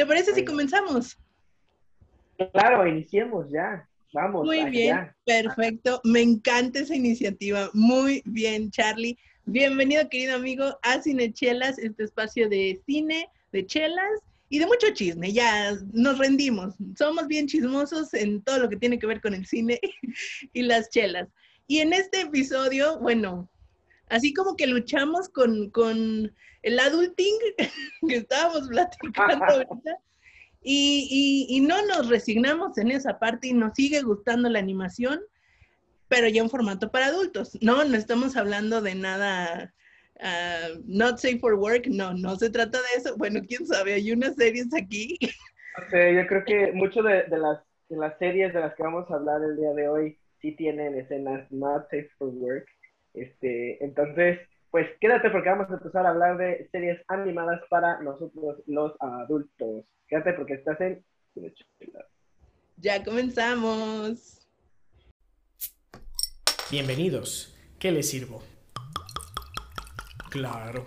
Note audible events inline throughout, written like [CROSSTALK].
¿Te parece si comenzamos? Claro, iniciemos ya. Vamos. Muy bien, perfecto. Me encanta esa iniciativa. Muy bien, Charlie. Bienvenido, querido amigo, a Cinechelas, este espacio de cine, de chelas y de mucho chisme. Ya nos rendimos. Somos bien chismosos en todo lo que tiene que ver con el cine [LAUGHS] y las chelas. Y en este episodio, bueno, así como que luchamos con, con el adulting [LAUGHS] que estábamos platicando ahorita. Y, y, no nos resignamos en esa parte y nos sigue gustando la animación, pero ya en formato para adultos. No, no estamos hablando de nada uh, not safe for work, no, no se trata de eso. Bueno, quién sabe, hay unas series aquí. Yo creo que mucho de, de, las, de las series de las que vamos a hablar el día de hoy sí tienen escenas not safe for work. Este, entonces, pues quédate porque vamos a empezar a hablar de series animadas para nosotros los adultos. Quédate porque estás en Ya comenzamos. Bienvenidos. ¿Qué les sirvo? Claro.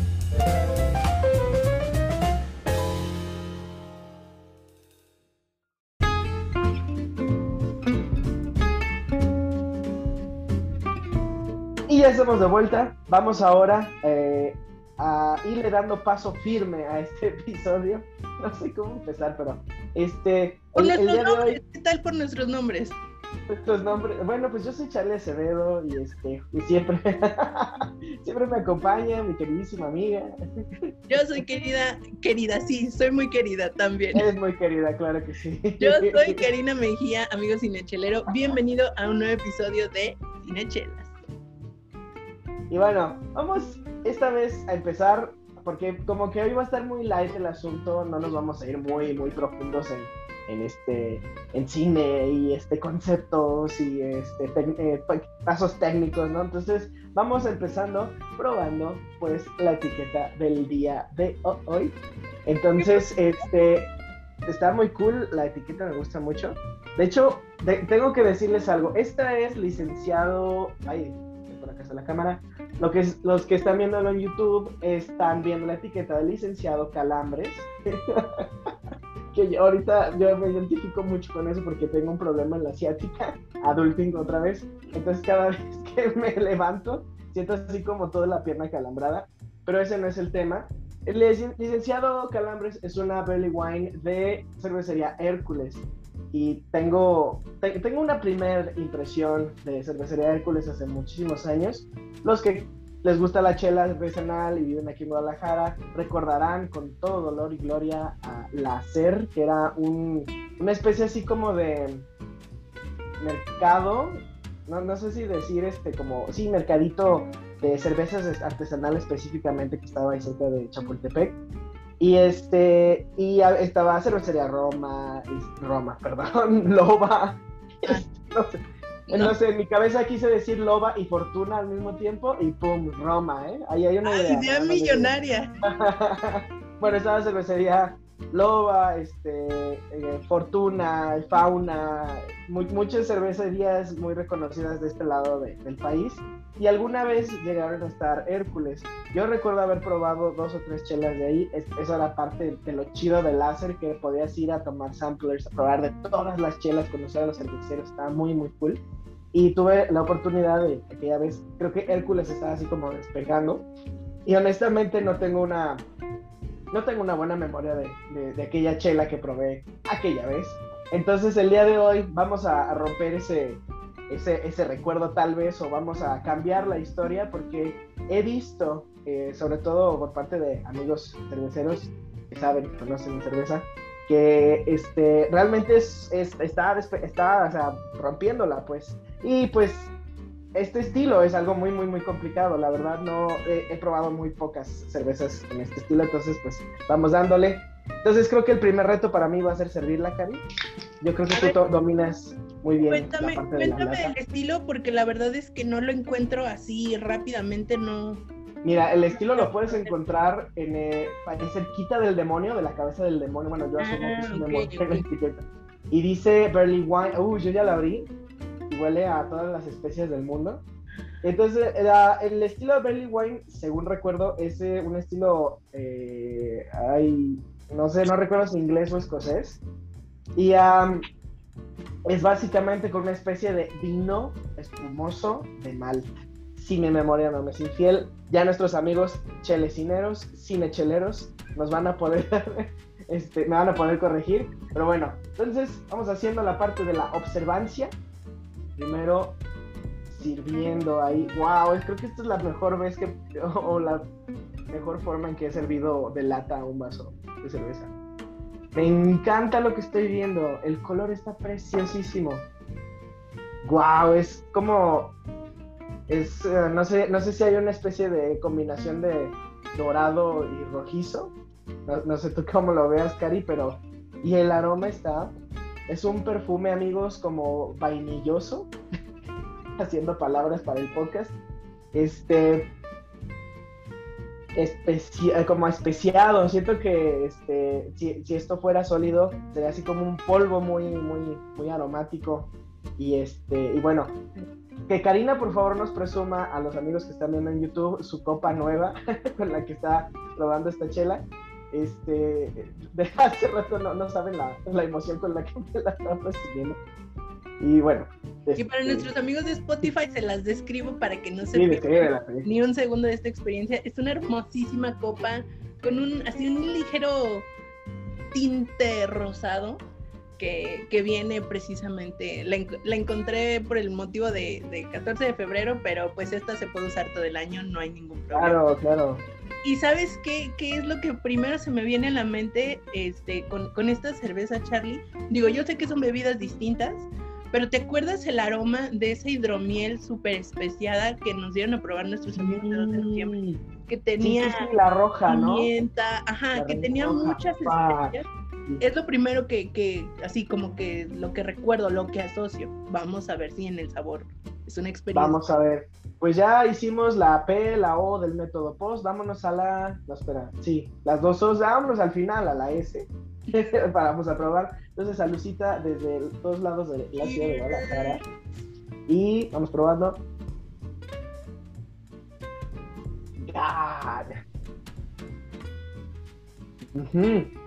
Estamos de vuelta. Vamos ahora eh, a irle dando paso firme a este [LAUGHS] episodio. No sé cómo empezar, pero este. Por nuestros nombres, ¿qué tal por nuestros nombres? Nuestros nombres. Bueno, pues yo soy Charlie Acevedo y este, y siempre, [LAUGHS] siempre me acompaña mi queridísima amiga. Yo soy querida, querida, sí, soy muy querida también. Es muy querida, claro que sí. Yo soy Karina Mejía, amigo cinechelero. Bienvenido a un nuevo episodio de Cinechelas. Y bueno, vamos esta vez a empezar, porque como que hoy va a estar muy light el asunto, no nos vamos a ir muy, muy profundos en, este, en cine y este conceptos y este eh, pasos técnicos, ¿no? Entonces vamos empezando probando pues la etiqueta del día de hoy. Entonces, este, está muy cool, la etiqueta me gusta mucho. De hecho, tengo que decirles algo, esta es licenciado, ay, por acá está la cámara, lo que los que están viéndolo en YouTube están viendo la etiqueta del licenciado Calambres. [LAUGHS] que ahorita yo me identifico mucho con eso porque tengo un problema en la asiática, [LAUGHS] adulting otra vez. Entonces cada [LAUGHS] vez que me levanto, siento así como toda la pierna calambrada. Pero ese no es el tema. El licenciado Calambres es una Belly Wine de cervecería Hércules. Y tengo, tengo una primera impresión de cervecería Hércules hace muchísimos años. Los que les gusta la chela artesanal y viven aquí en Guadalajara recordarán con todo dolor y gloria a La Cer, que era un, una especie así como de mercado, no, no sé si decir este como, sí, mercadito de cervezas artesanales específicamente que estaba ahí cerca de Chapultepec. Y este, y estaba cervecería Roma, Roma, [LAUGHS] perdón, Loba, ah. no sé no. sé, en mi cabeza quise decir loba y fortuna al mismo tiempo y pum, Roma, ¿eh? Ahí hay una idea. idea millonaria. [LAUGHS] bueno, estaba cervecería loba, este, eh, fortuna, fauna, muchas cervecerías muy reconocidas de este lado del país. Y alguna vez llegaron a estar Hércules. Yo recuerdo haber probado dos o tres chelas de ahí. eso era parte de lo chido del láser, que podías ir a tomar samplers, a probar de todas las chelas, conocer a los cerveceros. Estaba muy, muy cool. Y tuve la oportunidad de aquella vez, creo que Hércules estaba así como despegando. Y honestamente no tengo una, no tengo una buena memoria de, de, aquella chela que probé aquella vez. Entonces el día de hoy vamos a, romper ese, ese, ese, recuerdo tal vez o vamos a cambiar la historia porque he visto, eh, sobre todo por parte de amigos cerveceros que saben, que conocen cerveza, que este, realmente es, está, está rompiéndola, pues. Y pues este estilo es algo muy, muy, muy complicado. La verdad, no he, probado muy pocas cervezas en este estilo, entonces, pues vamos dándole. Entonces creo que el primer reto para mí va a ser servirla, Cari. Yo creo que A tú ver. dominas muy bien Cuéntame, la parte de la cuéntame el estilo porque la verdad es que no lo encuentro así rápidamente, no. Mira, el estilo lo puedes encontrar en, eh, cerquita del demonio, de la cabeza del demonio. Bueno, yo asumo que es un Ah, ok, demonio en la ok. etiqueta. Y dice Barley Wine. Uy, yo ya la abrí. Huele a todas las especies del mundo. Entonces, la- el estilo de Barley Wine, según recuerdo, es eh, un estilo. eh, ay, no sé, no recuerdo si inglés o escocés. Y am, es básicamente con una especie de vino espumoso de Malta. Si mi memoria no me es infiel, ya nuestros amigos chelecineros, cinecheleros, nos van a poder, [LAUGHS] este, me van a poder corregir. Pero bueno, entonces vamos haciendo la parte de la observancia. Primero sirviendo ahí. Wow, creo que esta es la mejor vez que, [LAUGHS] o la mejor forma en que he servido de lata a un vaso de cerveza. Me encanta lo que estoy viendo. El color está preciosísimo. Wow, es como es eh, no sé, no sé si hay una especie de combinación de dorado y rojizo. No, no sé tú cómo lo veas, Cari, pero y el aroma está es un perfume, amigos, como vainilloso. [LAUGHS] Haciendo palabras para el podcast. Este especi- eh, como especiado. Siento que este, si, si esto fuera sólido, sería así como un polvo muy, muy, muy aromático. Y este, y bueno, que Karina por favor nos presuma a los amigos que están viendo en YouTube su copa nueva [LAUGHS] con la que está probando esta chela. Este, [LAUGHS] de hace rato no, no saben la, la emoción con la que me la están recibiendo. Y bueno. Y para este, nuestros amigos de Spotify se las describo para que no se pierdan ni un segundo de esta experiencia. Es una hermosísima copa con un así un ligero tinte rosado que, que viene precisamente, la, la encontré por el motivo de, de 14 de febrero, pero pues esta se puede usar todo el año, no hay ningún problema. Claro, claro. Y sabes qué, qué es lo que primero se me viene a la mente este, con, con esta cerveza, Charlie. Digo, yo sé que son bebidas distintas, pero ¿te acuerdas el aroma de esa hidromiel súper especiada que nos dieron a probar nuestros amigos de 2 de noviembre? Mm, Que sí, tenía sí, sí, la roja, ¿no? pimienta, ajá, La que tenía roja, muchas pa. Es lo primero que, que, así como que lo que recuerdo, lo que asocio. Vamos a ver si en el sabor es una experiencia. Vamos a ver. Pues ya hicimos la P, la O del método POST. Vámonos a la. No, espera. Sí, las dos O's. Vámonos al final, a la S. [LAUGHS] vamos a probar. Entonces, salucita desde los dos lados de la ciudad de Guadalajara. Y vamos probando. God. Ujú.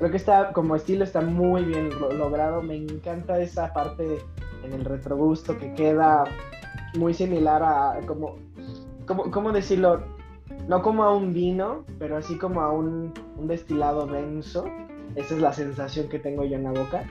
Creo que está, como estilo, está muy bien lo- logrado. Me encanta esa parte en el retrogusto que queda muy similar a, como, como, ¿cómo decirlo? No como a un vino, pero así como a un, un destilado denso. Esa es la sensación que tengo yo en la boca.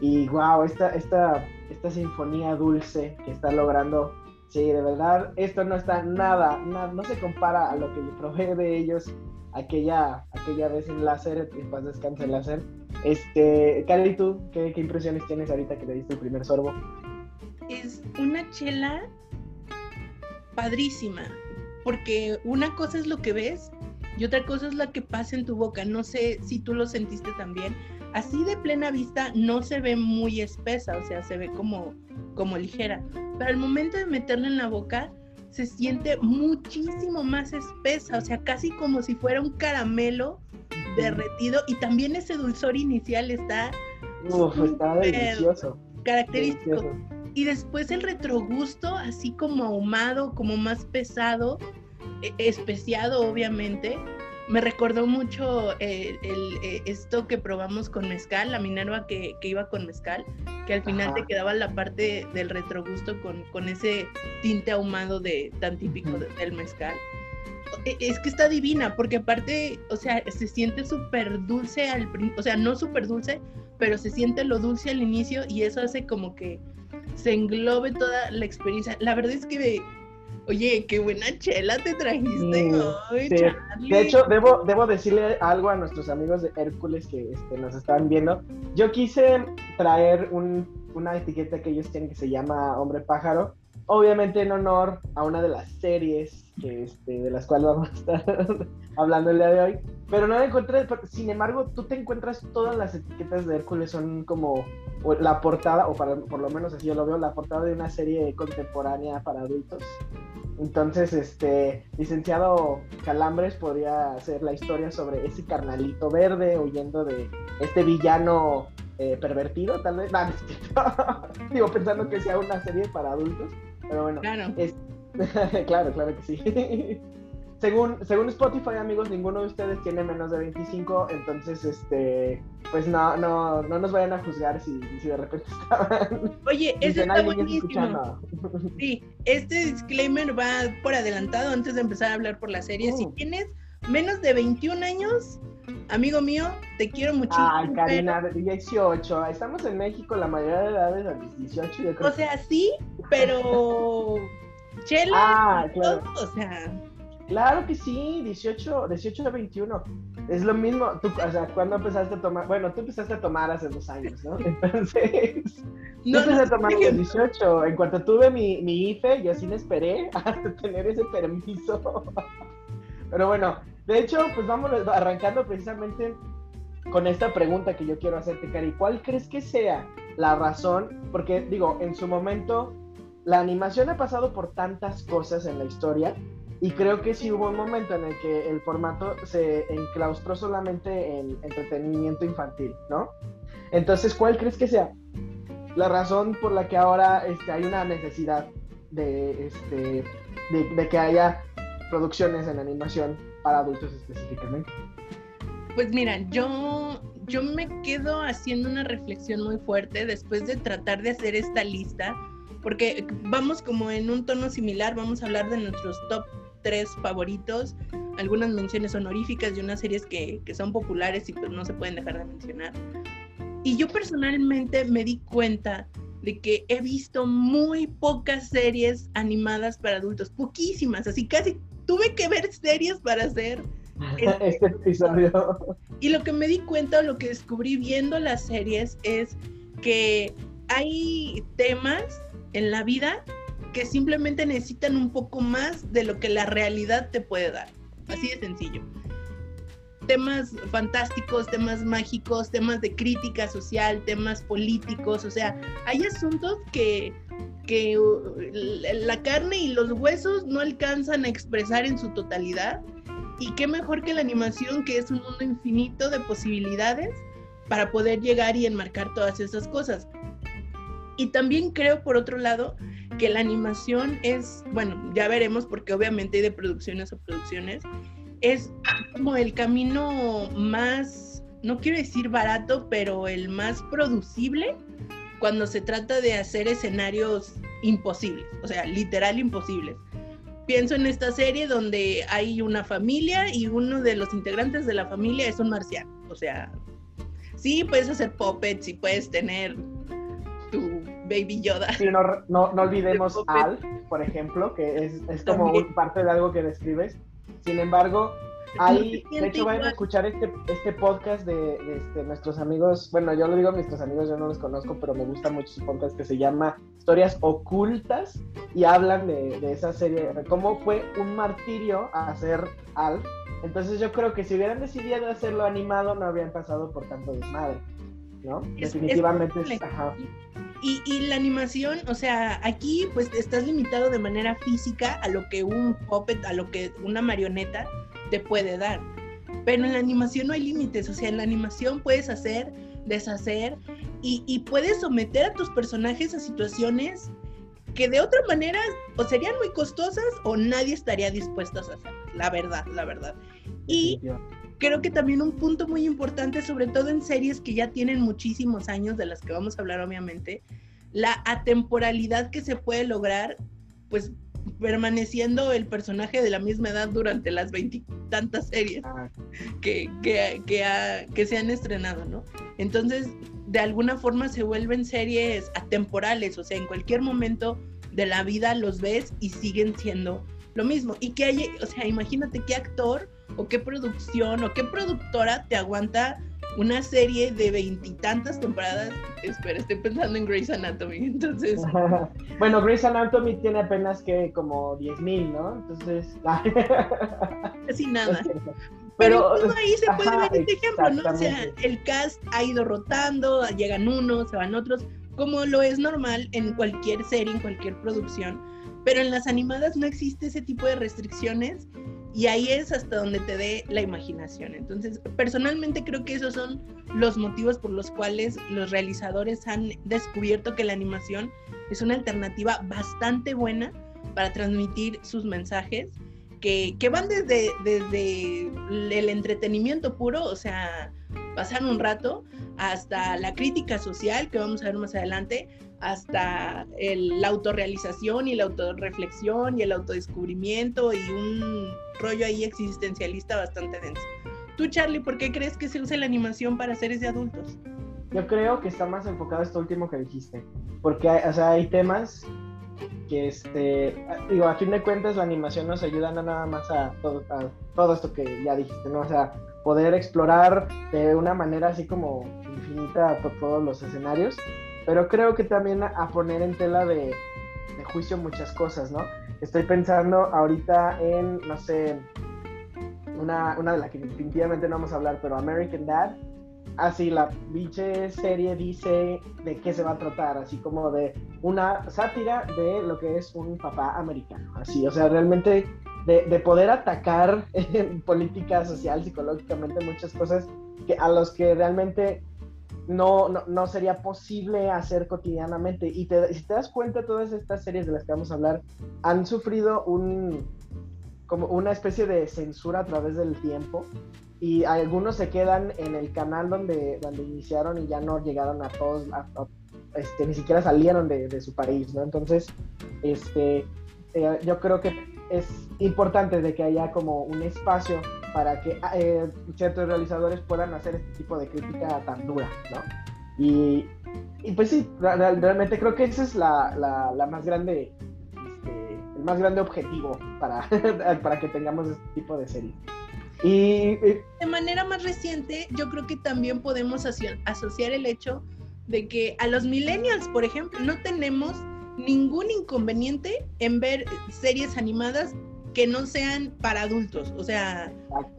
Y wow, esta, esta, esta sinfonía dulce que está logrando. Sí, de verdad, esto no está nada, nada, no se compara a lo que yo probé de ellos aquella, aquella vez en láser, en paz descanse el láser. Este, Cari, ¿tú qué, qué impresiones tienes ahorita que le diste el primer sorbo? es una chela padrísima, porque una cosa es lo que ves y otra cosa es la que pasa en tu boca. No sé si tú lo sentiste también. Así de plena vista no se ve muy espesa, o sea, se ve como, como ligera. Pero al momento de meterla en la boca, se siente muchísimo más espesa, o sea, casi como si fuera un caramelo derretido y también ese dulzor inicial está Uf, está Súper. delicioso. característico. delicioso. Y después el retrogusto, así como ahumado, como más pesado, e- especiado obviamente. Me recordó mucho eh, el, eh, esto que probamos con mezcal, la Minerva que, que iba con mezcal, que al final Ajá. te quedaba la parte del retrogusto con, con ese tinte ahumado de, tan típico del mezcal. E- Es que está divina, porque aparte, o sea, se siente súper dulce al principio, o sea, no súper dulce, pero se siente lo dulce al inicio y eso hace como que se englobe toda la experiencia. La verdad es que, oye, qué buena chela te trajiste Sí, hoy, sí. Charlie. De hecho, debo, debo decirle algo a nuestros amigos de Hércules que este, nos están viendo. Yo quise traer un- una etiqueta que ellos tienen que se llama Hombre Pájaro, obviamente en honor a una de las series que, este, de las cuales vamos a estar [LAUGHS] hablando el día de hoy. Pero no la encontré, sin embargo, tú te encuentras todas las etiquetas de Hércules son como la portada, o para, por lo menos así yo lo veo, la portada de una serie contemporánea para adultos. Entonces, este, licenciado Calambres podría hacer la historia sobre ese carnalito verde huyendo de este villano eh, pervertido, tal vez. [LAUGHS] No, Digo, pensando que sea una serie para adultos. Pero bueno. Claro. [LAUGHS] claro, claro que sí. Según, según Spotify, amigos, ninguno de ustedes tiene menos de 25, entonces, este, pues no, no, no nos vayan a juzgar si, si de repente [LAUGHS] estaban. Oye, eso está buenísimo. Sí, este disclaimer va por adelantado antes de empezar a hablar por la serie. Si oh. tienes menos de 21 años, amigo mío, te quiero muchísimo. Ay, Karina, 18. Estamos en México, la mayoría de edades a 18. Yo creo o sea, sí, pero. [LAUGHS] Chela, ah, claro. o sea. Claro que sí, 18, 18 a 21. Es lo mismo, tú, o sea, cuando empezaste a tomar? Bueno, tú empezaste a tomar hace dos años, ¿no? [LAUGHS] Entonces, no, yo empecé a tomar a los 18. En cuanto tuve mi, mi IFE, yo sí me esperé [LAUGHS] hasta tener ese permiso. Pero bueno, de hecho, pues vamos arrancando precisamente con esta pregunta que yo quiero hacerte, Cari. ¿Cuál crees que sea la razón? Porque digo, en su momento, la animación ha pasado por tantas cosas en la historia y creo que sí hubo un momento en el que el formato se enclaustró solamente en entretenimiento infantil, ¿no? Entonces, ¿cuál crees que sea la razón por la que ahora este, hay una necesidad de, este, de que haya producciones en animación para adultos específicamente? Pues mira, yo, yo me quedo haciendo una reflexión muy fuerte después de tratar de hacer esta lista, porque vamos como en un tono similar, vamos a hablar de nuestros top tres favoritos, algunas menciones honoríficas de unas series que, que son populares y pues no se pueden dejar de mencionar. Y yo personalmente me di cuenta de que he visto muy pocas series animadas para adultos, poquísimas, así casi tuve que ver series para hacer este, [LAUGHS] este episodio. Y lo que me di cuenta, lo que descubrí viendo las series es que hay temas en la vida que simplemente necesitan un poco más de lo que la realidad te puede dar. Así de sencillo. Temas fantásticos, temas mágicos, temas de crítica social, temas políticos, o sea, hay asuntos que que uh, la carne y los huesos no alcanzan a expresar en su totalidad. Y qué mejor que la animación, que es un mundo infinito de posibilidades para poder llegar y enmarcar todas esas cosas. Y también creo, por otro lado, que la animación es, bueno, ya veremos, porque obviamente hay de producciones a producciones, es como el camino más, no quiero decir barato, pero el más producible cuando se trata de hacer escenarios imposibles, o sea, literal imposibles. Pienso en esta serie donde hay una familia y uno de los integrantes de la familia es un marciano. O sea, sí, puedes hacer puppets y puedes tener baby Yoda. Sí, no, no, olvidemos Al, por ejemplo, que es, es como parte de algo que describes. Sin embargo, Ahí, de hecho, vayan a escuchar este, este podcast de, este, nuestros amigos. Bueno, yo lo digo a nuestros amigos, yo no los conozco, pero me gusta mucho su podcast que se llama Historias Ocultas y hablan de, de esa serie, de cómo fue un martirio hacer Alf. Entonces, yo creo que si hubieran decidido hacerlo animado, no habrían pasado por tanto desmadre, ¿no? Definitivamente es. ajá. Y, y, la animación, o sea, aquí pues estás limitado de manera física a lo que un puppet, a lo que una marioneta te puede dar. Pero en la animación no hay límites, o sea, en la animación puedes hacer, deshacer y, puedes someter a tus personajes a situaciones que de otra manera o serían muy costosas o nadie estaría dispuesto a hacer, la verdad, la verdad. Y creo que también un punto muy importante, sobre todo en series que ya tienen muchísimos años, de las que vamos a hablar obviamente, la atemporalidad que se puede lograr, pues permaneciendo el personaje de la misma edad durante las veintitantas series ah. que, que, que, se han estrenado, ¿no? Entonces, de alguna forma se vuelven series atemporales, o sea, en cualquier momento de la vida los ves y siguen siendo lo mismo. Y que hay, o sea, imagínate qué actor o qué producción o qué productora te aguanta una serie de veintitantas temporadas. Espera, estoy pensando en Grey's Anatomy, entonces. [LAUGHS] bueno, Grey's Anatomy tiene apenas que como 10.000, ¿no? Entonces. [LAUGHS] Casi nada. Pero, ahí se puede ver este ejemplo, ¿no? O sea, el cast ha ido rotando, llegan unos, se van otros, como lo es normal en cualquier serie, en cualquier producción. Pero en las animadas no existe ese tipo de restricciones y ahí es hasta donde te dé la imaginación. Entonces, personalmente creo que esos son los motivos por los cuales los realizadores han descubierto que la animación es una alternativa bastante buena para transmitir sus mensajes, que, van desde, desde el entretenimiento puro, o sea, pasar un rato, hasta la crítica social, que vamos a ver más adelante, hasta la autorrealización y la autorreflexión y el autodescubrimiento y un rollo ahí existencialista bastante denso. Tú, Charlie, ¿por qué crees que se usa la animación para seres de adultos? Yo creo que está más enfocado esto último que dijiste, porque hay, o sea, hay temas que, este, digo, a fin de cuentas la animación nos ayuda no nada más a todo, a todo esto que ya dijiste, ¿no? O sea, poder explorar de una manera así como infinita todos los escenarios, pero creo que también a, poner en tela de, juicio muchas cosas, ¿no? Estoy pensando ahorita en, no sé, una, una de las que definitivamente no vamos a hablar, pero American Dad. Así la biche serie dice de qué se va a tratar, así como de una sátira de lo que es un papá americano. Así, o sea, realmente de, de poder atacar [LAUGHS] en política social, psicológicamente, muchas cosas que a los que realmente no, no, sería posible hacer cotidianamente. Y si te das cuenta, todas estas series de las que vamos a hablar han sufrido un, como una especie de censura a través del tiempo. Y algunos se quedan en el canal donde, donde iniciaron y ya no llegaron a todos, este, ni siquiera salieron de, su país, ¿no? Entonces, este, eh, yo creo que es importante de que haya como un espacio para que eh, ciertos realizadores puedan hacer este tipo de crítica tan dura, ¿no? Y, y pues sí, realmente creo que ese es la, la, más grande, este, el más grande objetivo para, [LAUGHS] para que tengamos este tipo de series. Y, de manera más reciente, yo creo que también podemos asociar el hecho de que a los millennials, por ejemplo, no tenemos ningún inconveniente en ver series animadas que no sean para adultos. O sea,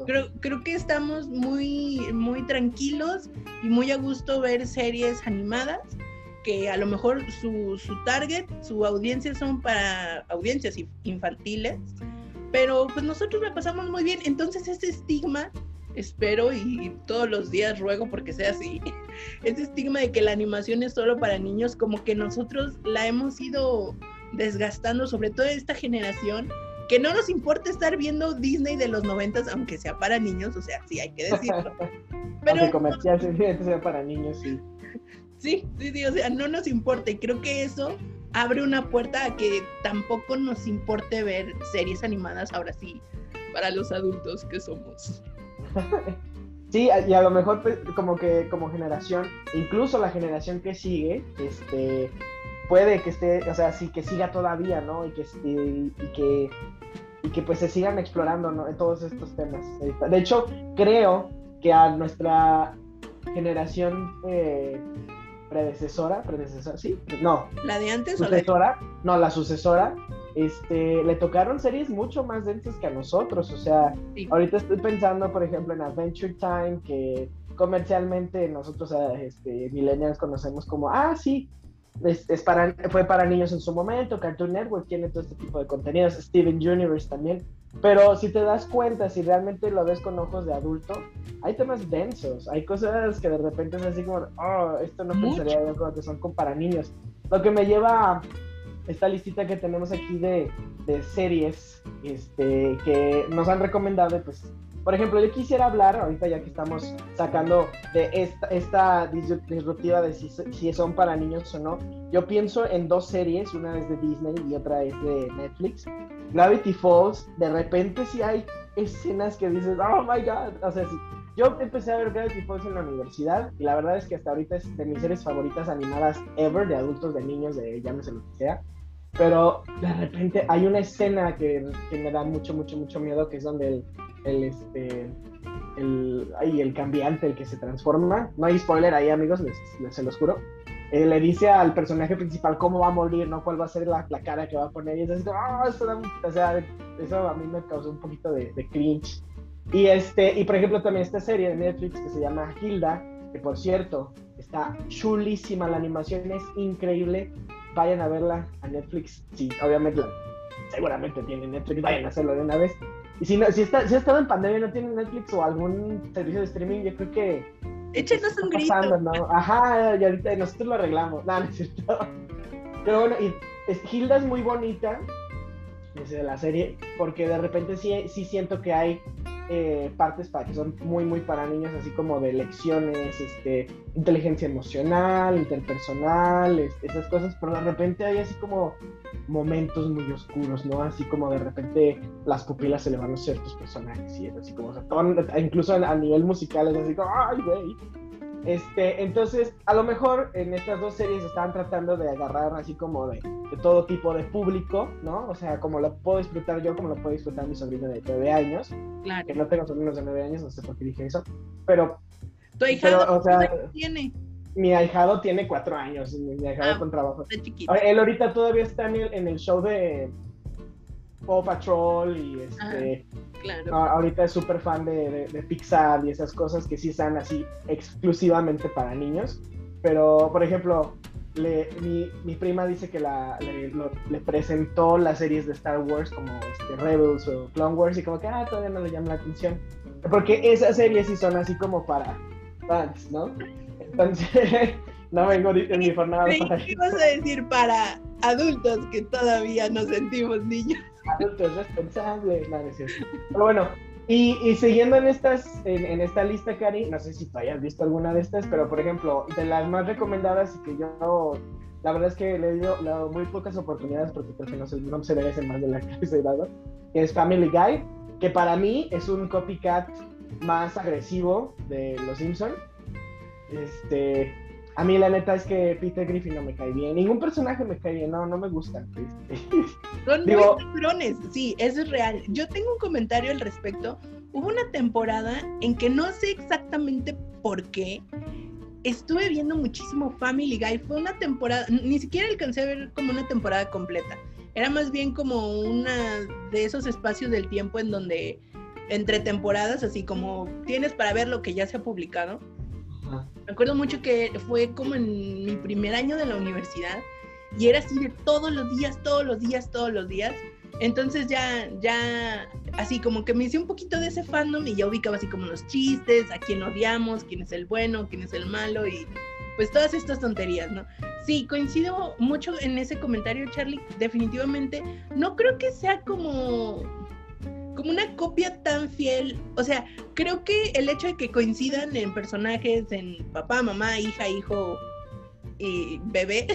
creo, creo, que estamos muy, muy tranquilos y muy a gusto ver series animadas que a lo mejor su, su target, su audiencia son para audiencias infantiles, pero pues nosotros la pasamos muy bien. Entonces ese estigma, espero y todos los días ruego porque sea así, [LAUGHS] ese estigma de que la animación es solo para niños, como que nosotros la hemos ido desgastando, sobre todo esta generación, que no nos importa estar viendo Disney de los noventas, aunque sea para niños, o sea, sí, hay que decirlo. [LAUGHS] Pero comercial sea para niños, sí. Sí, sí, sí, o sea, no nos importa y creo que eso abre una puerta a que tampoco nos importe ver series animadas ahora sí para los adultos que somos. [LAUGHS] Sí, y a lo mejor pues, como que como generación, incluso la generación que sigue, este, puede que esté, o sea, sí que siga todavía, ¿no? Y que, y, que, y que pues se sigan explorando, ¿no? En todos estos temas. De hecho, creo que a nuestra generación eh, predecesora, predecesora, sí, no. ¿La de antes sucesora, o la No, la sucesora, este, le tocaron series mucho más densas que a nosotros, o sea, ahorita estoy pensando, por ejemplo, en Adventure Time, que comercialmente nosotros, este, millennials conocemos como, ah, sí, es, para, fue para niños en su momento, Cartoon Network tiene todo este tipo de contenidos, Steven Universe también. Pero si te das cuenta, si realmente lo ves con ojos de adulto, hay temas densos, hay cosas que de repente es así como, oh, esto no pensaría yo como que son como para niños. Lo que me lleva a esta listita que tenemos aquí de, de series este, que nos han recomendado, pues por ejemplo, yo quisiera hablar, ahorita ya que estamos sacando de esta, esta disruptiva de si, son para niños o no, yo pienso en dos series, una es de Disney y otra es de Netflix. Gravity Falls, de repente sí hay escenas que dices, oh my god, o sea, sí. Yo empecé a ver Gravity Falls en la universidad y la verdad es que hasta ahorita es de mis series favoritas animadas ever, de adultos, de niños, de llámese lo que sea. Pero de repente hay una escena que, que me da mucho, mucho, mucho miedo, que es donde el, el, este, el, ay, el cambiante, el que se transforma. No hay spoiler ahí, amigos, les, les- se los juro. Eh, le dice al personaje principal cómo va a morir, ¿no? Cuál va a ser la, la cara que va a poner. Y es así, "Ah, eso, da un-". o sea, eso a mí me causó un poquito de, de cringe. Y, este, y por ejemplo, también esta serie de Netflix que se llama Hilda, que por cierto, está chulísima, la animación es increíble. Vayan a verla a Netflix. Sí, obviamente, seguramente tiene Netflix, vayan a hacerlo de una vez. Y si, no, si, está, si ha estado en pandemia y no tiene Netflix o algún servicio de streaming, yo creo que Échenos un grito. pasando, ¿no? Ajá, y ahorita nosotros lo arreglamos. No, no es cierto. Pero bueno, y es- Hilda es muy bonita, desde la serie, porque de repente sí, sí siento que hay eh, partes para que son muy, muy para niños, así como de lecciones, este, inteligencia emocional, interpersonal, es- esas cosas, pero de repente hay así como momentos muy oscuros, ¿no? Así como de repente las pupilas se le van a ciertos personajes y es así como, o sea, incluso a, a nivel musical es así como, ay, güey. Este, entonces, a lo mejor en estas dos series estaban tratando de agarrar así como de, de todo tipo de público, ¿no? O sea, como lo puedo disfrutar yo, como lo puede disfrutar mi sobrino de 9 años, Claro. que no tengo sobrinos de 9 años, no sé por qué dije eso, pero Tu ahijado, pero, o sea- ¿cuántos años tiene? mi ahijado tiene 4 años, mi ahijado Ah. con trabajo. Él ahorita todavía está en el, en el show de Paw Patrol y este, Claro. a- ahorita es súper fan de, de- de Pixar y esas cosas que sí están así exclusivamente para niños. Pero, por ejemplo, le- mi, mi prima dice que la, le, lo- le presentó las series de Star Wars como este, Rebels o Clone Wars y como que ah, todavía no le llama la atención. Porque esas series sí son así como para fans, ¿no? Entonces, [LAUGHS] no vengo Creí para que ibas a decir para adultos que todavía nos sentimos niños. Adultos responsables. No, no es. Pero bueno, y, y siguiendo en, estas, en, en esta lista, Cari, no sé si tú hayas visto alguna de estas, pero por ejemplo, de las más recomendadas y que yo, la verdad es que le he dio- le he dado muy pocas oportunidades porque creo que no se, no se merece más de la [LAUGHS] que les he dado, que es Family Guy, que para mí es un copycat más agresivo de Los Simpson. Este, a mí la neta es que Peter Griffin no me cae bien, ningún personaje me cae bien, no, no me gustan. [LAUGHS] Son Digo- muy cabrones. Sí, eso es real. Yo tengo un comentario al respecto. Hubo una temporada en que no sé exactamente por qué. Estuve viendo muchísimo Family Guy. Fue una temporada, ni siquiera alcancé a ver como una temporada completa. Era más bien como una de esos espacios del tiempo en donde entre temporadas, así como tienes para ver lo que ya se ha publicado. Ajá. Me acuerdo mucho que fue como en mi primer año de la universidad y era así de todos los días, todos los días, todos los días. Entonces ya, ya, así como que me hice un poquito de ese fandom y ya ubicaba así como los chistes, a quién odiamos, quién es el bueno, quién es el malo y pues todas estas tonterías, ¿no? Sí, coincido mucho en ese comentario, Charlie. Definitivamente, no creo que sea como, como una copia tan fiel. O sea, creo que el hecho de que coincidan en personajes, en papá, mamá, hija, hijo y bebé,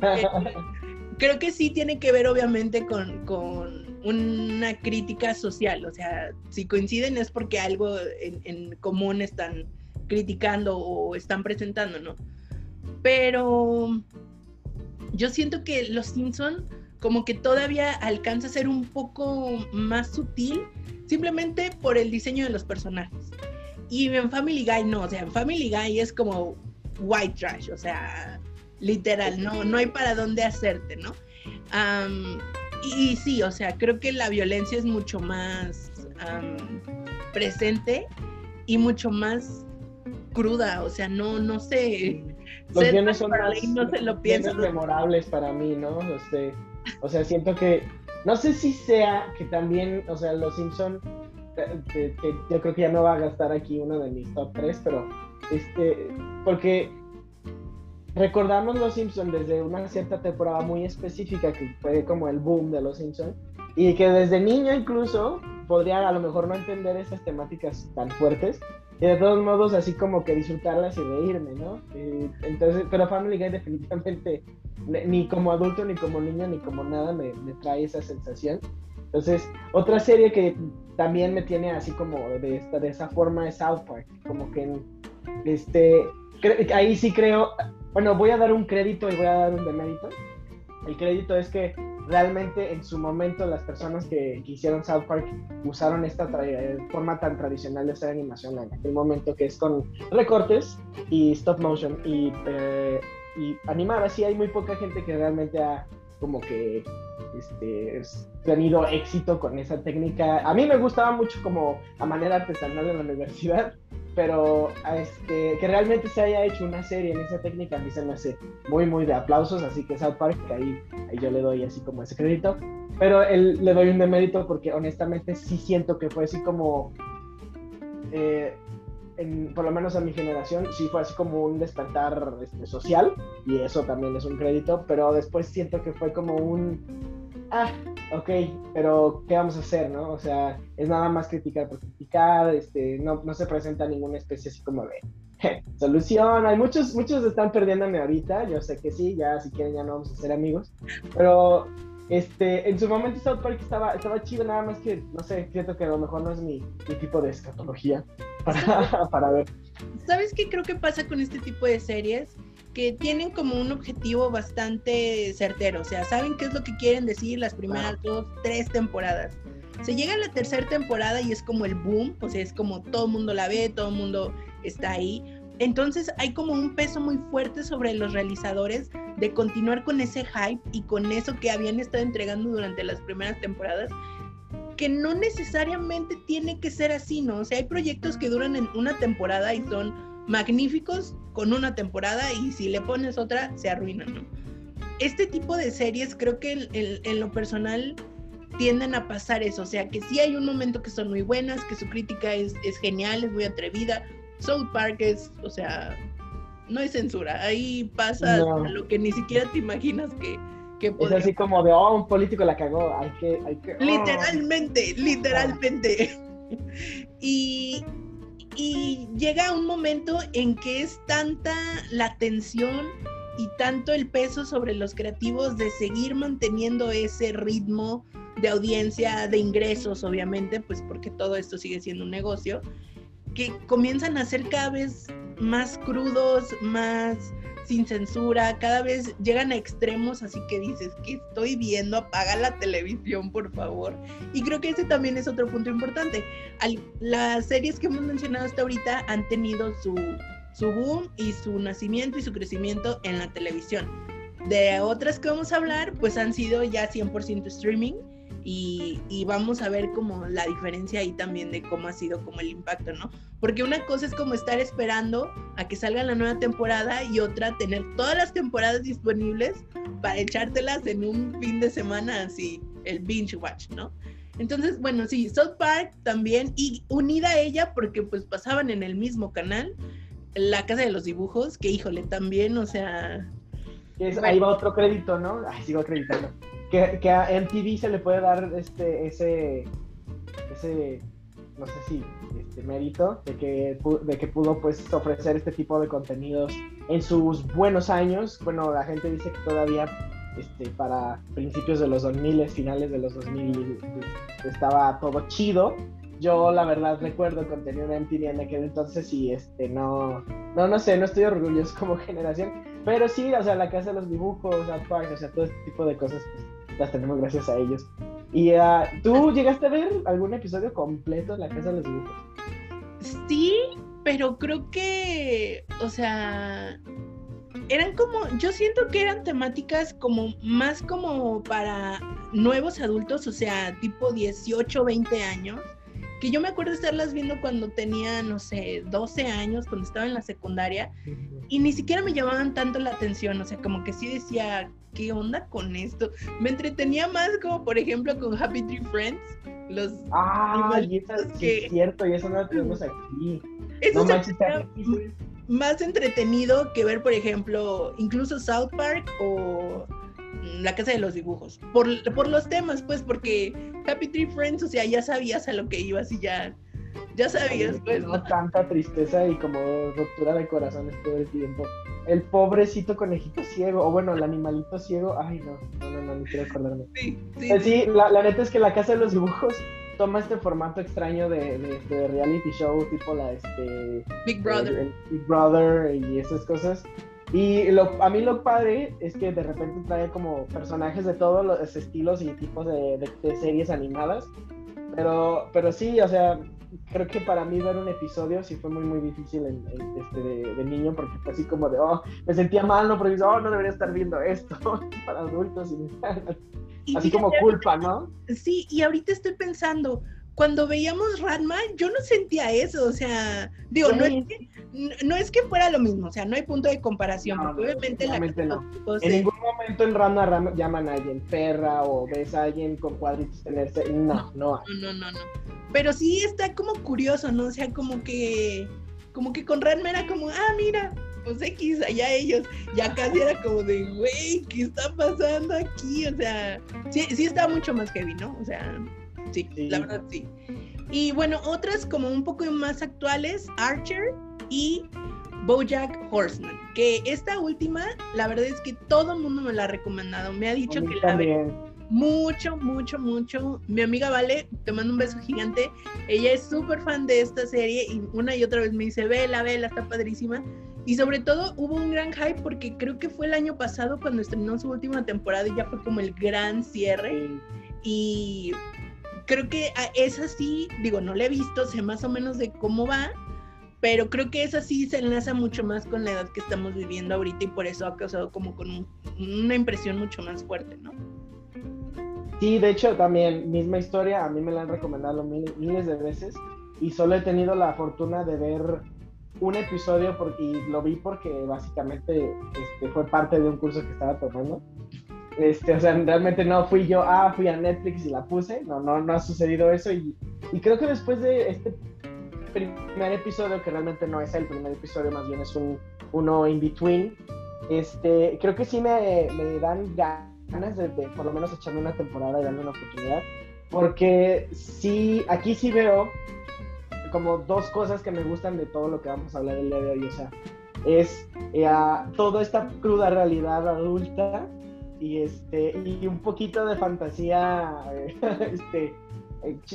[LAUGHS] creo que sí tiene que ver obviamente con, con una crítica social. O sea, si coinciden es porque algo en, en común están criticando o están presentando, ¿no? Pero yo siento que Los Simpson como que todavía alcanza a ser un poco más sutil simplemente por el diseño de los personajes. Y en Family Guy no, o sea, en Family Guy es como white trash, o sea, literal, no, no hay para dónde hacerte, ¿no? Am, y, y sí, o sea, creo que la violencia es mucho más am, presente y mucho más cruda, o sea, no, no sé. Los guiones son más no se lo guiones piensa. memorables para mí, ¿no? Este, o sea, siento que, no sé si sea que también, o sea, Los Simpson, eh, que, yo creo que ya no va a gastar aquí uno de mis top 3, pero, este, porque recordamos Los Simpson desde una cierta temporada muy específica que fue como el boom de Los Simpson y que desde niño incluso podría a lo mejor no entender esas temáticas tan fuertes y de todos modos así como que disfrutarlas y reírme, ¿no? Eh, entonces, pero Family Guy definitivamente ni- como adulto, ni como niño, ni como nada me, me trae esa sensación. Entonces, otra serie que también me tiene así como de, esta, de esa forma es South Park, como que este, ahí sí creo, bueno, voy a dar un crédito y voy a dar un demérito. El crédito es que realmente en su momento las personas que, que hicieron South Park usaron esta forma tan tradicional de hacer animación en aquel momento que es con recortes y stop motion y, eh, y animar. Así hay muy poca gente que realmente ha como que este, tenido éxito con esa técnica. A mí me gustaba mucho como a manera artesanal en la universidad, [LAUGHS] pero este, que realmente se haya hecho una serie en esa técnica a mí se me hace muy, muy de aplausos, así que South Park, ahí, ahí yo le doy así como ese crédito, pero él, le doy un demérito porque honestamente sí siento que fue así como, eh, por lo menos a mi generación, sí fue así como un despertar este, social, y eso también es un crédito, pero después siento que fue como un, ah, ok, pero ¿qué vamos a hacer, no? O sea, es nada más criticar por criticar, este, no, no se presenta ninguna especie así como de solución. Hay muchos, muchos están perdiéndome ahorita, yo sé que sí, ya si quieren ya no vamos a ser amigos, pero este, en su momento South Park estaba, estaba chido, nada más que, no sé, siento que a lo mejor no es mi, mi tipo de escatología para, [LAUGHS] para ver. ¿Sabes qué creo que pasa con este tipo de series? Que tienen como un objetivo bastante certero, o sea, saben qué es lo que quieren decir las primeras dos, tres temporadas. Se llega a la tercera temporada y es como el boom, o sea, es como todo el mundo la ve, todo el mundo está ahí. Entonces hay como un peso muy fuerte sobre los realizadores de continuar con ese hype y con eso que habían estado entregando durante las primeras temporadas, que no necesariamente tiene que ser así, ¿no? O sea, hay proyectos que duran en una temporada y son magníficos con una temporada y si le pones otra se arruinan, ¿no? Este tipo de series creo que en, lo personal tienden a pasar eso, o sea que sí hay un momento que son muy buenas, que su crítica es, es genial, es muy atrevida. South Park es, o sea, no hay censura, ahí pasa lo que ni siquiera te imaginas que, que Es así como de, oh, un político la cagó, hay que... Hay que oh. Literalmente, literalmente. [LAUGHS] y, y llega un momento en que es tanta la tensión y tanto el peso sobre los creativos de seguir manteniendo ese ritmo de audiencia, de ingresos, obviamente, pues porque todo esto sigue siendo un negocio, que comienzan a ser cada vez más crudos, más sin censura, cada vez llegan a extremos, así que dices, que estoy viendo? Apaga la televisión, por favor. Y creo que ese también es otro punto importante. las series que hemos mencionado hasta ahorita han tenido su, su boom y su nacimiento y su crecimiento en la televisión. De otras que vamos a hablar, pues han sido ya 100% streaming y, vamos a ver como la diferencia ahí también de cómo ha sido como el impacto, ¿no? Porque una cosa es como estar esperando a que salga la nueva temporada y otra tener todas las temporadas disponibles para echártelas en un fin de semana así, el binge watch, ¿no? Entonces, bueno, sí, South Park también, y unida a ella porque pues pasaban en el mismo canal, La Casa de los Dibujos, que híjole, también, o sea... ahí va otro crédito, ¿no? Ay, sigo acreditando que, que, a MTV se le puede dar este, ese, ese, no sé si, este mérito de que, de que pudo pues ofrecer este tipo de contenidos en sus buenos años. Bueno, la gente dice que todavía este, para principios de los 2000, finales de los 2000, estaba todo chido. Yo la verdad recuerdo contenido en MTV en aquel entonces y este no, no, no sé, no estoy orgulloso como [LAUGHS] generación, pero sí, o sea, la casa de los dibujos, o sea, todo este tipo de cosas, pues, las tenemos gracias a ellos. ¿Y uh, tú llegaste a ver algún episodio completo de La Casa de los Dibujos? Sí, pero creo que, o sea, eran como, yo siento que eran temáticas como más como para nuevos adultos, o sea, tipo 18, 20 años, que yo me acuerdo estarlas viendo cuando tenía, no sé, 12 años, cuando estaba en la secundaria, y ni siquiera me llamaban tanto la atención, o sea, como que sí decía, ¿qué onda con esto? Me entretenía más como, por ejemplo, con Happy Tree Friends, los... Ah, y eso que... es cierto, y eso no lo tenemos aquí. Eso no más entretenido que ver, por ejemplo, incluso South Park o la casa de los dibujos. Por, por los temas, pues, porque Happy Tree Friends, o sea, ya sabías a lo que ibas y ya, ya sabías, pues. No, tanta tristeza y como ruptura de corazones todo el tiempo. El pobrecito conejito ciego, o bueno, el animalito ciego, ay no, no, no, no, ni quiero acordarme. Sí, sí. Eh, sí, la, la, neta es que la casa de los dibujos toma este formato extraño de, de, reality show, tipo la este Big Brother. Big Brother y esas cosas Y lo, a mí lo padre es que de repente trae como personajes de todos los estilos y tipos de, de, series animadas. Pero, pero sí, o sea, creo que para mí ver un episodio sí fue muy, muy difícil en, este, de, niño porque fue así como de, oh, me sentía mal, no, porque oh, no debería estar viendo esto [LAUGHS] para adultos. Y, [LAUGHS] así como culpa, ¿no? Sí, y ahorita estoy pensando, cuando veíamos Ranma, yo no sentía eso, o sea, digo, no, es que, no es que fuera lo mismo, o sea, no hay punto de comparación, porque obviamente la... No. En ningún momento en Ranma, llaman a alguien perra o ves a alguien con cuadritos tenerse, no, no, no, no, no, Pero sí está como curioso, ¿no? O sea, como que, como que con Ranma era como, ah, mira, pues X, allá ellos, ya casi era como de, güey, ¿qué está pasando aquí? O sea, sí, sí está mucho más heavy, ¿no? O sea, sí, la verdad sí. Y bueno, otras como un poco más actuales, Archer y Bojack Horseman, que esta última, la verdad es que todo el mundo me la ha recomendado, me ha dicho que la ve mucho, mucho, mucho. Mi amiga Vale, te mando un beso gigante, ella es súper fan de esta serie y una y otra vez me dice, vela, vela, está padrísima. Y sobre todo hubo un gran hype porque creo que fue el año pasado cuando estrenó su última temporada y ya fue como el gran cierre. Y creo que es así, digo, no la he visto, sé más o menos de cómo va, pero creo que esa sí se enlaza mucho más con la edad que estamos viviendo ahorita y por eso ha causado como con una impresión mucho más fuerte, ¿no? Sí, de hecho también, misma historia, a mí me la han recomendado miles de veces y solo he tenido la fortuna de ver un episodio y lo vi porque básicamente este, fue parte de un curso que estaba tomando este, o sea, realmente no fui yo, ah, fui a Netflix y la puse. No, no, no ha sucedido eso. Y, y creo que después de este primer episodio, que realmente no es el primer episodio, más bien es un, uno in between, este, creo que sí me, me dan ganas de, por lo menos echarme una temporada y darle una oportunidad. Porque sí, aquí sí veo como dos cosas que me gustan de todo lo que vamos a hablar el día de hoy. O sea, es eh, toda esta cruda realidad adulta y este y un poquito de fantasía [LAUGHS] este,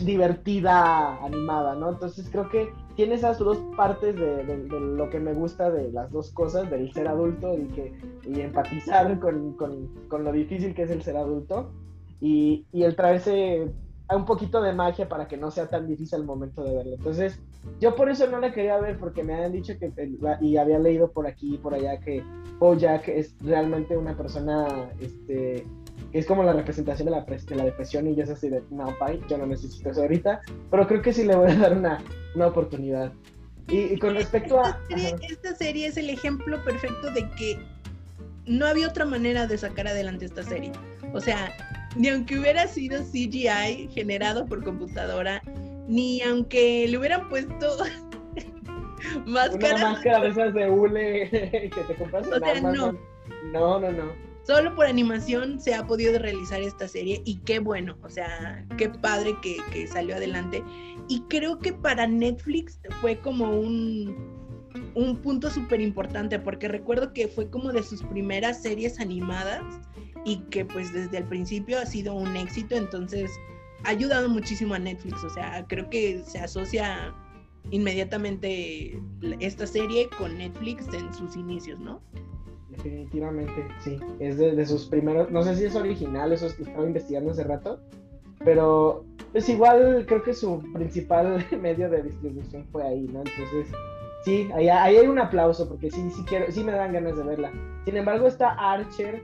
divertida animada no entonces creo que tiene esas dos partes de, lo que me gusta de las dos cosas del ser adulto y que y empatizar con, con, con lo difícil que es el ser adulto y, y el traerse un poquito de magia para que no sea tan difícil el momento de verlo. Entonces, yo por eso no la quería ver, porque me habían dicho que, y había leído por aquí y por allá que Bojack es realmente una persona, este, es como la representación de la, de la depresión y yo es así de, no, bye, yo no necesito eso ahorita, pero creo que sí le voy a [LAUGHS] dar una, una oportunidad. Y, con respecto a... esta serie es el ejemplo perfecto de que no había otra manera de sacar adelante esta serie. O sea, ni aunque hubiera sido CGI generado por computadora, ni aunque le hubieran puesto [LAUGHS] máscaras. Una máscara de esas de hule [LAUGHS] que te compras en o sea, No. no, no, no. Solo por animación se ha podido realizar esta serie y qué bueno, o sea, qué padre que, que salió adelante. Y creo que para Netflix fue como un, un punto súper importante porque recuerdo que fue como de sus primeras series animadas y que pues desde el principio ha sido un éxito, entonces ha ayudado muchísimo a Netflix, o sea, creo que se asocia inmediatamente esta serie con Netflix en sus inicios, ¿no? Definitivamente, sí, es de, sus primeros, no sé si es original, eso es que estaba investigando hace rato, pero pues igual creo que su principal [LAUGHS] medio de distribución fue ahí, ¿no? Entonces, sí, ahí, ahí hay un aplauso porque sí, sí, quiero, sí me dan ganas de verla. Sin embargo, está Archer,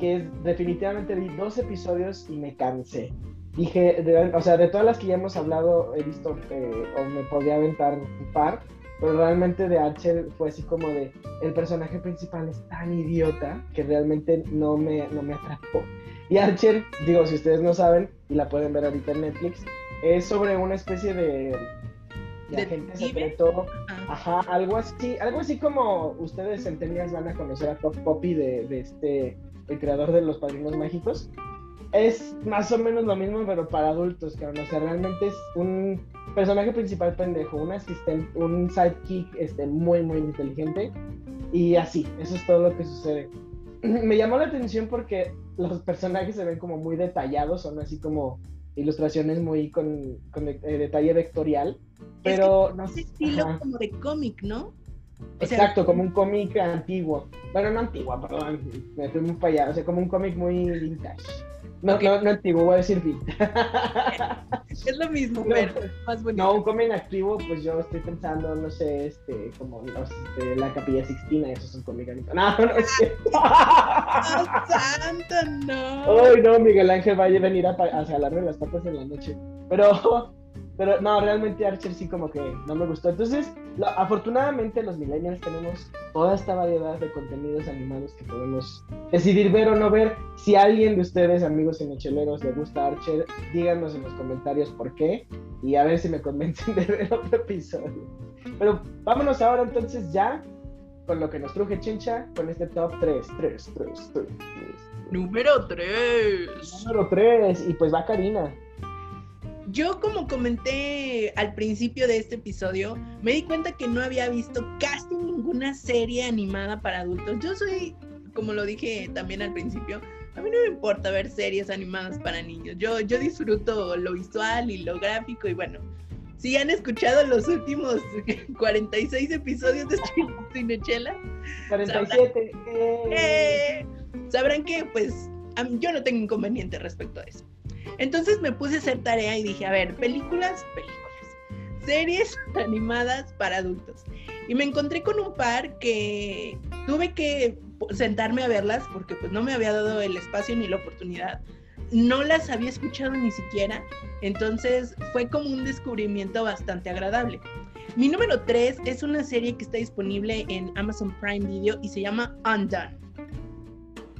que es, definitivamente vi dos episodios y me cansé. Dije, o sea, de todas las que ya hemos hablado, he visto eh, o me podía aventar un par, pero realmente de Archer fue así como de, el personaje principal es tan idiota que realmente no me, no me atrapó. Y Archer, digo, si ustedes no saben, y la pueden ver ahorita en Netflix, es sobre una especie de, de, agente secreto, ah. ajá, algo así, algo así como ustedes centenias van a conocer a Top Poppy de, de este el creador de los padrinos mágicos, es más o menos lo mismo, pero para adultos, que O sea, realmente es un personaje principal pendejo, un asistente, un sidekick este, muy, muy inteligente. Y así, eso es todo lo que sucede. [CLEARS THROAT] Me llamó la atención porque los personajes se ven como muy detallados, son así como ilustraciones muy con, con eh, detalle vectorial. Pero no sé. estilo como de cómic, ¿no? Exacto, como un cómic antiguo. Bueno, no antiguo, perdón, me fui muy para allá. O sea, como un cómic muy vintage. No, no, no antiguo, voy a decir vintage. [LAUGHS] Es lo mismo, No, pero más bonito. No, un cómic activo, pues yo estoy pensando, no sé, este, como este, la Capilla Sixtina, eso es un cómic. No, no es cierto. [LAUGHS] ¡Oh, santo, no! Ay, no, Miguel Ángel va a venir a, a jalarme las patas en la noche. Pero, pero no, realmente Archer sí como que no me gustó. Entonces, lo- afortunadamente los millennials tenemos toda esta variedad de contenidos animados que podemos decidir ver o no ver. Si a alguien de ustedes, amigos enecheleros, le gusta Archer, díganos en los comentarios por qué y a ver si me convencen de ver otro episodio. Pero vámonos ahora entonces ya con lo que nos truje Chincha, con este top 3, 3, 3, 3, 3. Número 3. Número 3, y pues va Karina. Yo, como comenté al principio de este episodio, me di cuenta que no había visto casi ninguna serie animada para adultos. Yo soy, como lo dije también al principio, a mí no me importa ver series animadas para niños. Yo, yo disfruto lo visual y lo gráfico y bueno, si han escuchado los últimos [LAUGHS] 46 episodios de [LAUGHS] Cinechela, 47. eh. eh, sabrán que pues yo no tengo inconveniente respecto a eso. Entonces me puse a hacer tarea y dije, a ver, películas, películas, series [LAUGHS] animadas para adultos. Y me encontré con un par que tuve que sentarme a verlas porque pues no me había dado el espacio ni la oportunidad. No las había escuchado ni siquiera, entonces fue como un descubrimiento bastante agradable. Mi número 3 es una serie que está disponible en Amazon Prime Video y se llama Undone.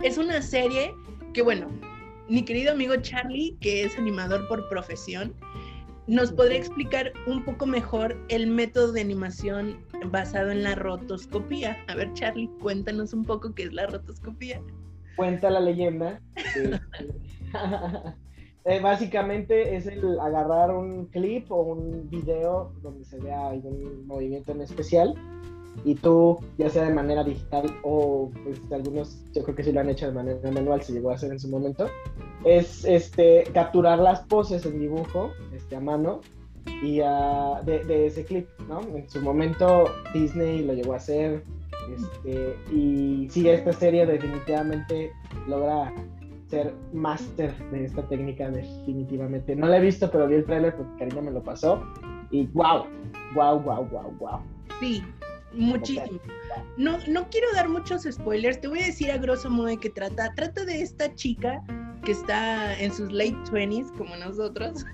Es una serie que, bueno, mi querido amigo Charlie, que es animador por profesión, nos podría explicar un poco mejor el método de animación basado en la rotoscopía. A ver, Charlie, cuéntanos un poco qué es la rotoscopía. Cuenta la leyenda. [LAUGHS] Eh, básicamente es el agarrar un clip o un video donde se vea algún movimiento en especial y tú, ya sea de manera digital o pues algunos, yo creo que sí lo han hecho de manera manual, se llegó a hacer en su momento, es este capturar las poses en dibujo este, a mano y de, ese clip, ¿no? En su momento Disney lo llegó a hacer este, y sí, esta serie definitivamente logra ser máster de esta técnica definitivamente. No la he visto, pero vi el tráiler porque Karina me lo pasó y wow, wow, wow, wow, wow. Sí, muchísimo. No, no quiero dar muchos spoilers, te voy a decir a grosso modo de qué trata. Trata de esta chica que está en sus late 20s, como nosotros,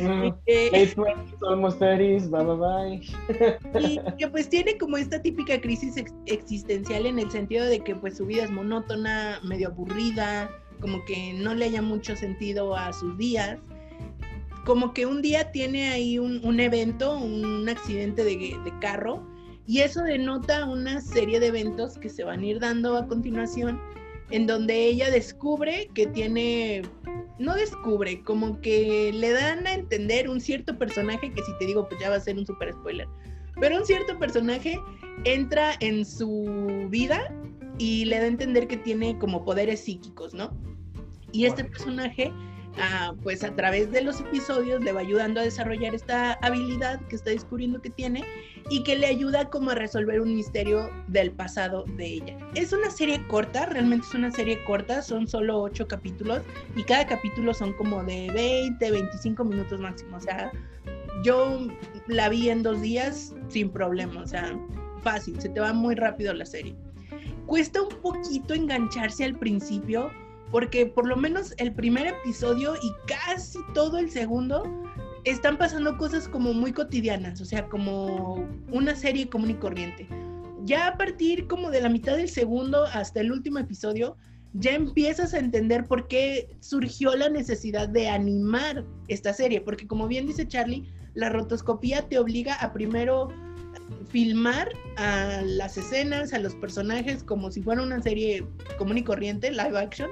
Mm, que- [LAUGHS] late 20s, almost 30s, bye bye bye. y [LAUGHS] que pues tiene como esta típica crisis ex- existencial en el sentido de que pues su vida es monótona, medio aburrida, como que no le haya mucho sentido a sus días. Como que un día tiene ahí un, un evento, un accidente de, de carro, y eso denota una serie de eventos que se van a ir dando a continuación, en donde ella descubre que tiene, no descubre, como que le dan a entender un cierto personaje que si te digo pues ya va a ser un super spoiler, pero un cierto personaje entra en su vida y le da a entender que tiene como poderes psíquicos, ¿no? Y este personaje, ah, pues a través de los episodios le va ayudando a desarrollar esta habilidad que está descubriendo que tiene y que le ayuda como a resolver un misterio del pasado de ella. Es una serie corta, realmente es una serie corta, son solo ocho capítulos y cada capítulo son como de 20, 25 minutos máximo, o sea, yo la vi en dos días sin problema, o sea, fácil, se te va muy rápido la serie. Cuesta un poquito engancharse al principio, porque por lo menos el primer episodio y casi todo el segundo están pasando cosas como muy cotidianas, o sea, como una serie común y corriente. Ya a partir como de la mitad del segundo hasta el último episodio, ya empiezas a entender por qué surgió la necesidad de animar esta serie, porque como bien dice Charlie, la rotoscopía te obliga a primero filmar a las escenas, a los personajes como si fuera una serie común y corriente, live action,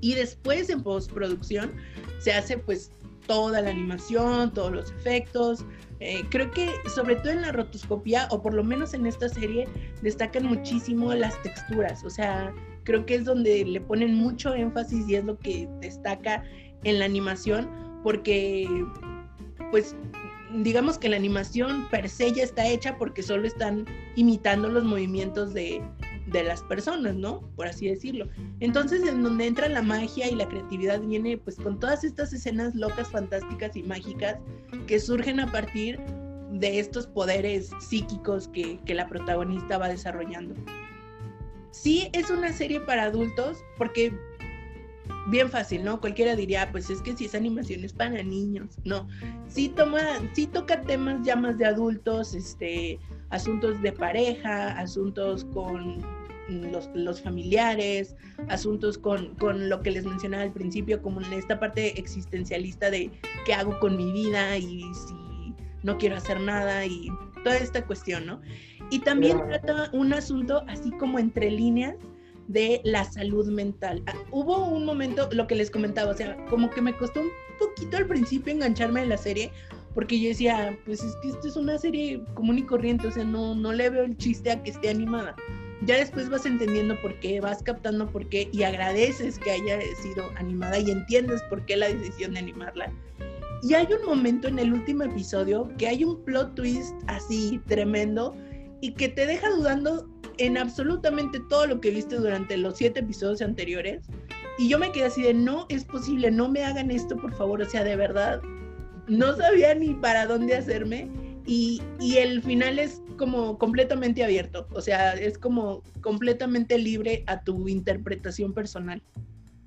y después en postproducción se hace pues toda la animación, todos los efectos. Eh, creo que sobre todo en la rotoscopía, o por lo menos en esta serie, destacan muchísimo las texturas. O sea, creo que es donde le ponen mucho énfasis y es lo que destaca en la animación, porque pues digamos que la animación per se ya está hecha porque solo están imitando los movimientos de, de las personas, ¿no? Por así decirlo. Entonces, en donde entra la magia y la creatividad viene pues con todas estas escenas locas, fantásticas y mágicas que surgen a partir de estos poderes psíquicos que, que la protagonista va desarrollando. Sí es una serie para adultos porque bien fácil, ¿no? Cualquiera diría, pues es que si es animación es para niños. No, sí toma, sí toca temas ya más de adultos, este, asuntos de pareja, asuntos con los, familiares, asuntos con, con, lo que les mencionaba al principio, como en esta parte existencialista de qué hago con mi vida y si no quiero hacer nada y toda esta cuestión, ¿no? Y también trata un asunto así como entre líneas de la salud mental. Ah, hubo un momento, lo que les comentaba, o sea, como que me costó un poquito al principio engancharme en la serie, porque yo decía, pues es que esto es una serie común y corriente, o sea, no, no le veo el chiste a que esté animada. Ya después vas entendiendo por qué, vas captando por qué y agradeces que haya sido animada y entiendes por qué la decisión de animarla. Y hay un momento en el último episodio que hay un plot twist así tremendo y que te deja dudando en absolutamente todo lo que viste durante los siete episodios anteriores. Y yo me quedé así de, no es posible, no me hagan esto, por favor. O sea, de verdad, no sabía ni para dónde hacerme. Y, el final es como completamente abierto. O sea, es como completamente libre a tu interpretación personal.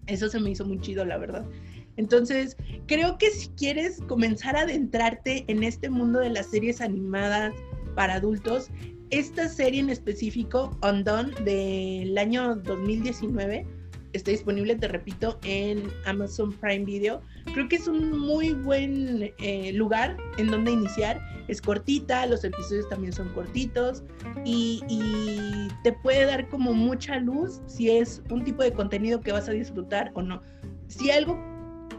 Eso se me hizo muy chido, la verdad. Entonces, creo que si quieres comenzar a adentrarte en este mundo de las series animadas para adultos, esta serie en específico, Undone, del año 2019, está disponible, te repito, en Amazon Prime Video. Creo que es un muy buen eh, lugar en donde iniciar. Es cortita, los episodios también son cortitos y, y, te puede dar como mucha luz si es un tipo de contenido que vas a disfrutar o no. Si algo,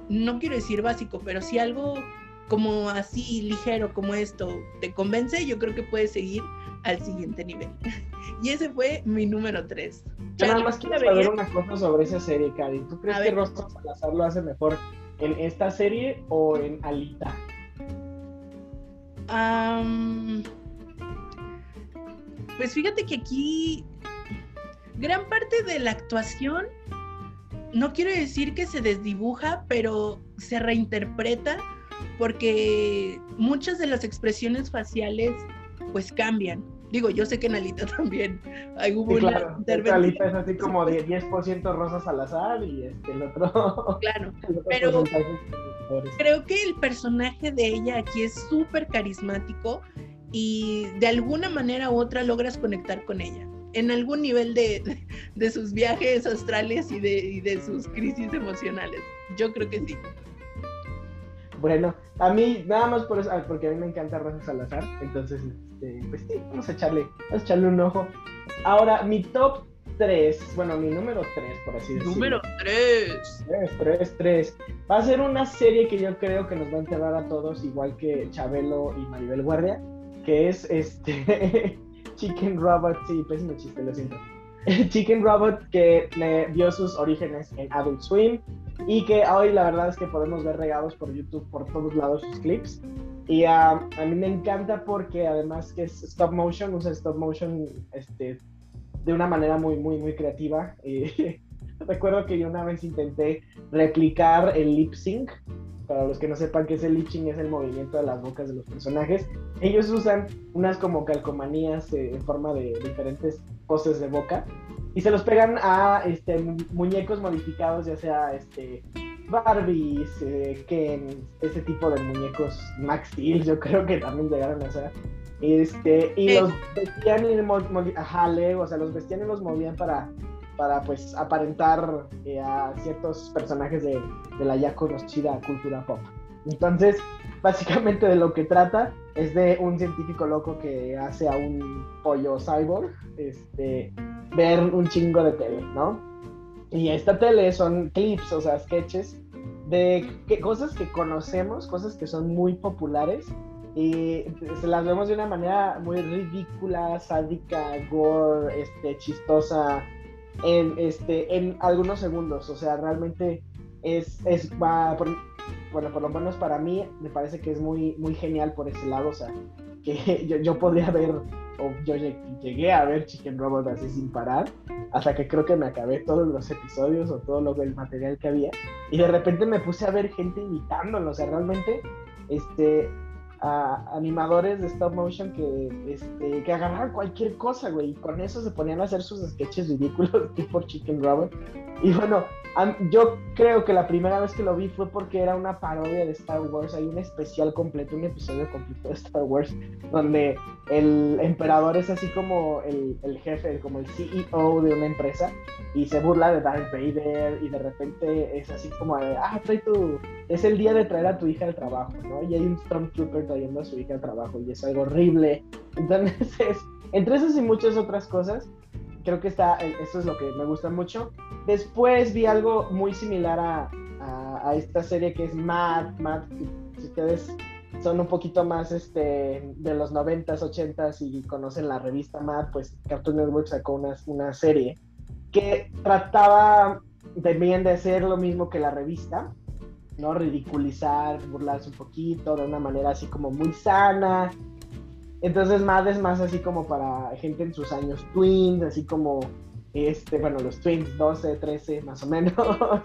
no quiero decir básico, pero si algo como así ligero como esto te convence, yo creo que puedes seguir al siguiente nivel. [LAUGHS] y ese fue mi número 3. Yo nada más quiero saber una cosa sobre esa serie, Cari. ¿Tú crees que Rosa Salazar lo hace mejor en esta serie o en Alita? pues fíjate que aquí gran parte de la actuación, no quiero decir que se desdibuja, pero se reinterpreta porque muchas de las expresiones faciales pues cambian. Digo, yo sé que en Alita [LAUGHS] también hay hubo sí, claro. una Alita es así como de 10% Rosa Salazar y este, el otro. [LAUGHS] Claro, [LAUGHS] pero creo que el personaje de ella aquí es súper carismático y de alguna manera u otra logras conectar con ella. En algún nivel de, de, sus viajes astrales y de, y de sus crisis emocionales. Yo creo que sí. Bueno, a mí, nada más por eso, ah, porque a mí me encanta Rosa Salazar, entonces, este, pues sí, vamos a echarle, vamos a echarle un ojo. Ahora, mi top 3, bueno, mi número 3, por así decirlo. Número 3. 3, 3, 3. Va a ser una serie que yo creo que nos va a enterrar a todos, igual que Chabelo y Maribel Guardia, que es este [LAUGHS] Chicken Robot, sí, pésimo chiste, lo siento. [LAUGHS] Chicken Robot que le dio sus orígenes en Adult Swim y que hoy la verdad es que podemos ver regados por YouTube por todos lados sus clips. Y a mí me encanta porque además que es stop motion, usa stop motion este, de una manera muy, muy, muy creativa. Y [LAUGHS] recuerdo que yo una vez intenté replicar el lip sync. Para los que no sepan qué es el sync, es el movimiento de las bocas de los personajes. Ellos usan unas como calcomanías eh, en forma de diferentes poses de boca y se los pegan a este, muñecos modificados, ya sea este, Barbies, eh, Ken, ese tipo de muñecos, Max Steel, yo creo que también llegaron a ser. Este, y los vestían y ajá, o sea, los vestían y los movían para, para pues aparentar eh, a ciertos personajes de, de la ya conocida cultura pop. Entonces, básicamente de lo que trata es de un científico loco que hace a un pollo cyborg, este, ver un chingo de tele, ¿no? Y esta tele son clips, o sea, sketches de cosas que conocemos, cosas que son muy populares y se las vemos de una manera muy ridícula, sádica, gore, este, chistosa, en, este, en algunos segundos. O sea, realmente es, es va, bueno, por lo menos para mí, me parece que es muy, muy genial por ese lado, o sea, que [LAUGHS] yo, yo podría ver, o yo llegué a ver Chicken Robot así sin parar, hasta que creo que me acabé todos los episodios o todo lo el material que había, y de repente me puse a ver gente imitándolo, o sea, realmente, este, a animadores de stop motion que, este, que agarraban cualquier cosa, güey, y con eso se ponían a hacer sus sketches ridículos [LAUGHS] tipo Chicken Robot. Y bueno, yo creo que la primera vez que lo vi fue porque era una parodia de Star Wars. Hay un especial completo, un episodio completo de Star Wars, donde el emperador es así como el, el jefe, como el CEO de una empresa, y se burla de Darth Vader, y de repente es así como de, ah, trae tu. Es el día de traer a tu hija al trabajo, ¿no? Y hay un Stormtrooper trayendo a su hija al trabajo, y es algo horrible. Entonces, [LAUGHS] entre esas y muchas otras cosas, creo que está, eso es lo que me gusta mucho. Después vi algo muy similar a, a, esta serie que es Mad, Mad, si ustedes son un poquito más este, de los 90s, 80s y conocen la revista Mad, pues Cartoon Network sacó una, una serie que trataba también de hacer lo mismo que la revista, ¿no? Ridiculizar, burlarse un poquito de una manera así como muy sana, entonces Mad es más así como para gente en sus años twins, así como, este, bueno, los twins 12, 13 más o menos. [LAUGHS]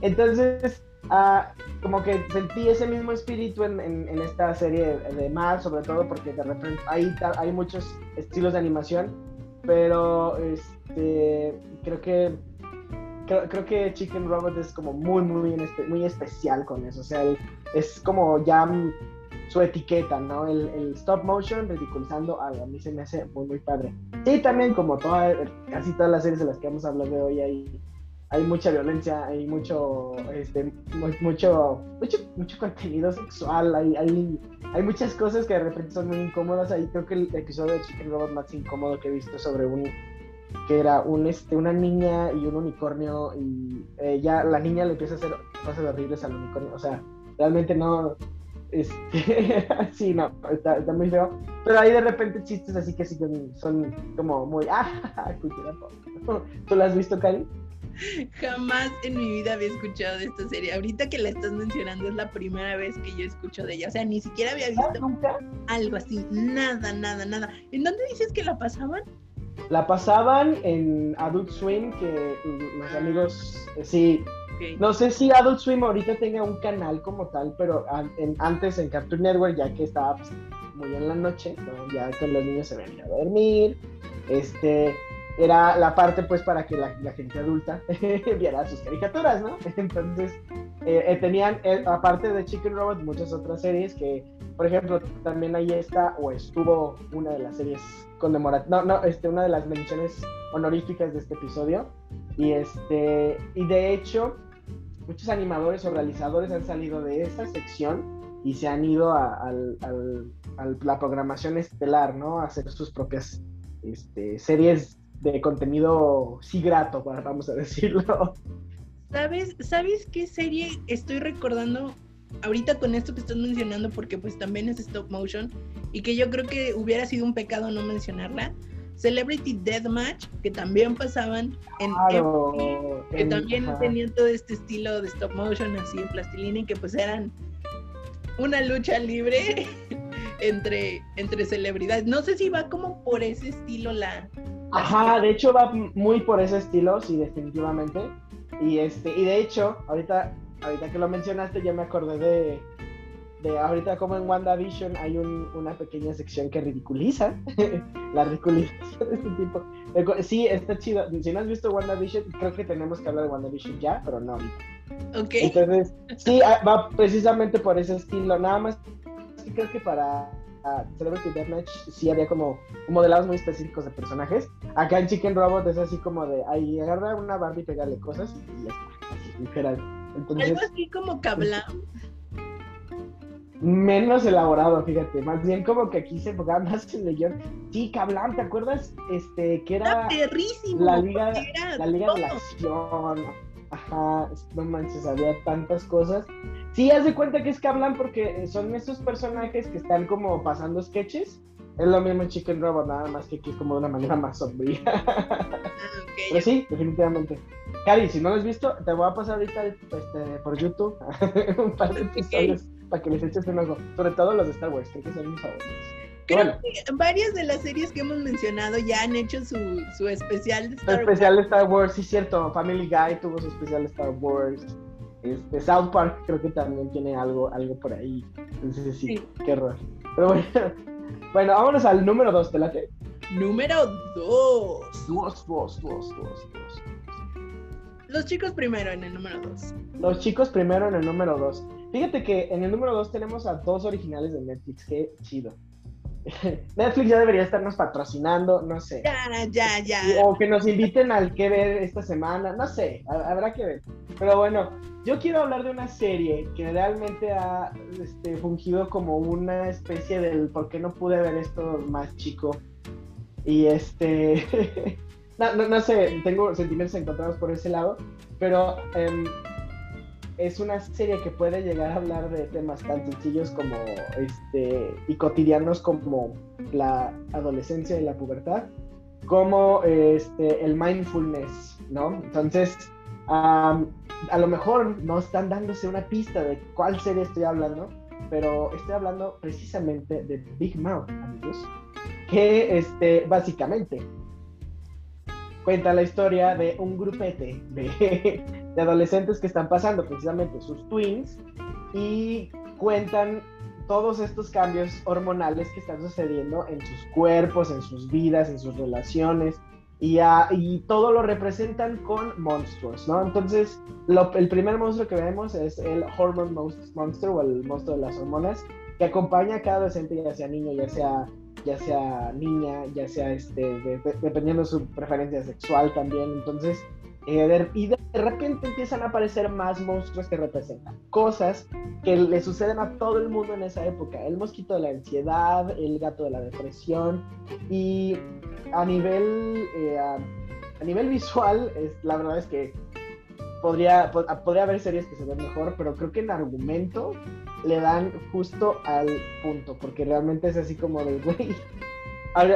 Entonces, ah, como que sentí ese mismo espíritu en, en, esta serie de Mad, sobre todo porque de repente hay, hay muchos estilos de animación, pero este, creo que Creo, que Chicken Robot es como muy, muy, muy especial con eso. O sea, es como ya su etiqueta, ¿no? El, el, stop motion ridiculizando algo. A mí se me hace muy, muy padre. Sí, también como toda, casi todas las series de las que vamos a hablar de hoy, hay, hay mucha violencia, hay mucho, este, mucho, mucho, mucho contenido sexual, hay, hay, hay muchas cosas que de repente son muy incómodas. Ahí creo que el episodio de Chicken Robot más incómodo que he visto sobre un que era un este una niña y un unicornio y eh, ya la niña le empieza a hacer cosas horribles al unicornio o sea realmente no este, [LAUGHS] sí, no, está, muy feo. Pero hay de repente chistes así que sí son como muy, ah, [LAUGHS] cultura [LAUGHS] ¿Tú lo has visto, Cari? Jamás en mi vida había escuchado de esta serie. Ahorita que la estás mencionando es la primera vez que yo escucho de ella. O sea, ni siquiera había visto ¿Nunca? algo así. Nada, nada, nada. ¿En dónde dices que la pasaban? La pasaban en Adult Swim, que mis amigos, eh, no sé si Adult Swim ahorita tenga un canal como tal, pero antes en Cartoon Network, ya que estaba pues, muy en la noche, ya que los niños se venían a dormir, este, era la parte pues para que la, gente adulta [LAUGHS] viera sus caricaturas, ¿no? [LAUGHS] Entonces, eh, eh, tenían, eh, aparte de Chicken Robot, muchas otras series que, por ejemplo, también ahí está, o estuvo una de las series conmemorativas, no, no, este, una de las menciones honoríficas de este episodio, y este, y de hecho, muchos animadores o realizadores han salido de esa sección y se han ido a, la programación estelar, ¿no? A hacer sus propias este, series de contenido sí grato, [LAUGHS] vamos a decirlo. ¿Sabes, ¿Sabes qué serie estoy recordando ahorita con esto que estás mencionando? Porque pues también es stop motion y que yo creo que hubiera sido un pecado no mencionarla. Celebrity Deathmatch, que también pasaban en que también tenían todo este estilo de stop motion así en plastilina y que pues eran una lucha libre [LAUGHS] entre, entre celebridades. No sé si va como por ese estilo la... Ajá, de hecho va muy por ese estilo, sí, definitivamente. Y este, y de hecho, ahorita, ahorita que lo mencionaste, ya me acordé de, de ahorita como en WandaVision hay un, una pequeña sección que ridiculiza [LAUGHS] la ridiculización de este tipo. Sí, está chido. Si no has visto WandaVision, creo que tenemos que hablar de WandaVision ya, pero no Ok. Entonces, sí, ah, va precisamente por ese estilo. Nada más sí creo que para uh, Celebrity Deathmatch sí había como modelados muy específicos de personajes. Acá en Chicken Robot es así como de ahí agarra una Barbie y pegarle cosas y ya está. Así, literal. Entonces, Algo así como Kablam menos elaborado, fíjate, más bien como que aquí se enfocaba más en el Sí, Cablan, ¿te acuerdas? Este, que era, la liga, la liga de la acción. Ajá, no manches, había tantas cosas. Sí, haz de cuenta que es Cablan porque son esos personajes que están como pasando sketches. Es lo mismo en Chicken Robot, nada más que aquí como de una manera más sombría. [LAUGHS] Ah, ok. Pero sí, definitivamente. Cari, si no lo has visto, te voy a pasar ahorita este, por YouTube [LAUGHS] un par de episodios para que les eches un ojo. Sobre todo los de Star Wars, creo que son mis favoritos. Creo que varias de las series que hemos mencionado ya han hecho su, su especial de Star Wars. especial de Star Wars, sí, cierto. Family Guy tuvo su especial de Star Wars. Este, South Park creo que también tiene algo, algo por ahí. Entonces sí, sí. qué error. Pero bueno, [LAUGHS] bueno, vámonos al número 2, ¿te late? Número 2. Dos, dos, dos, dos, dos. Los chicos primero en el número 2. Los chicos primero en el número 2. Fíjate que en el número 2 tenemos a dos originales de Netflix. Qué chido. [LAUGHS] Netflix ya debería estarnos patrocinando, no sé. Ya, ya, ya. O que nos inviten al que ver esta semana, no sé, habrá que ver. Pero bueno, yo quiero hablar de una serie que realmente ha este, fungido como una especie del por qué no pude ver esto más chico. Y este, [LAUGHS] no, no, sé, tengo sentimientos encontrados por ese lado, pero em, es una serie que puede llegar a hablar de temas tan sencillos como este y cotidianos como la adolescencia y la pubertad, como este el mindfulness, ¿no? Entonces, a lo mejor no están dándose una pista de cuál serie estoy hablando, pero estoy hablando precisamente de Big Mouth, amigos, que este, básicamente cuenta la historia de un grupete de, de adolescentes que están pasando precisamente sus twins y cuentan todos estos cambios hormonales que están sucediendo en sus cuerpos, en sus vidas, en sus relaciones, y, todo lo representan con monstruos, ¿no? Entonces, el primer monstruo que vemos es el Hormone Monster o el monstruo de las hormonas, que acompaña a cada adolescente, ya sea niño, ya sea, ya sea niña, ya sea este, dependiendo de su preferencia sexual también. Entonces, eh, y de repente empiezan a aparecer más monstruos que representan cosas que le suceden a todo el mundo en esa época. El mosquito de la ansiedad, el gato de la depresión. Y a nivel, eh, a, nivel visual, es, la verdad es que podría, podría haber series que se ven mejor, pero creo que en argumento le dan justo al punto, porque realmente es así como de, [LAUGHS] güey,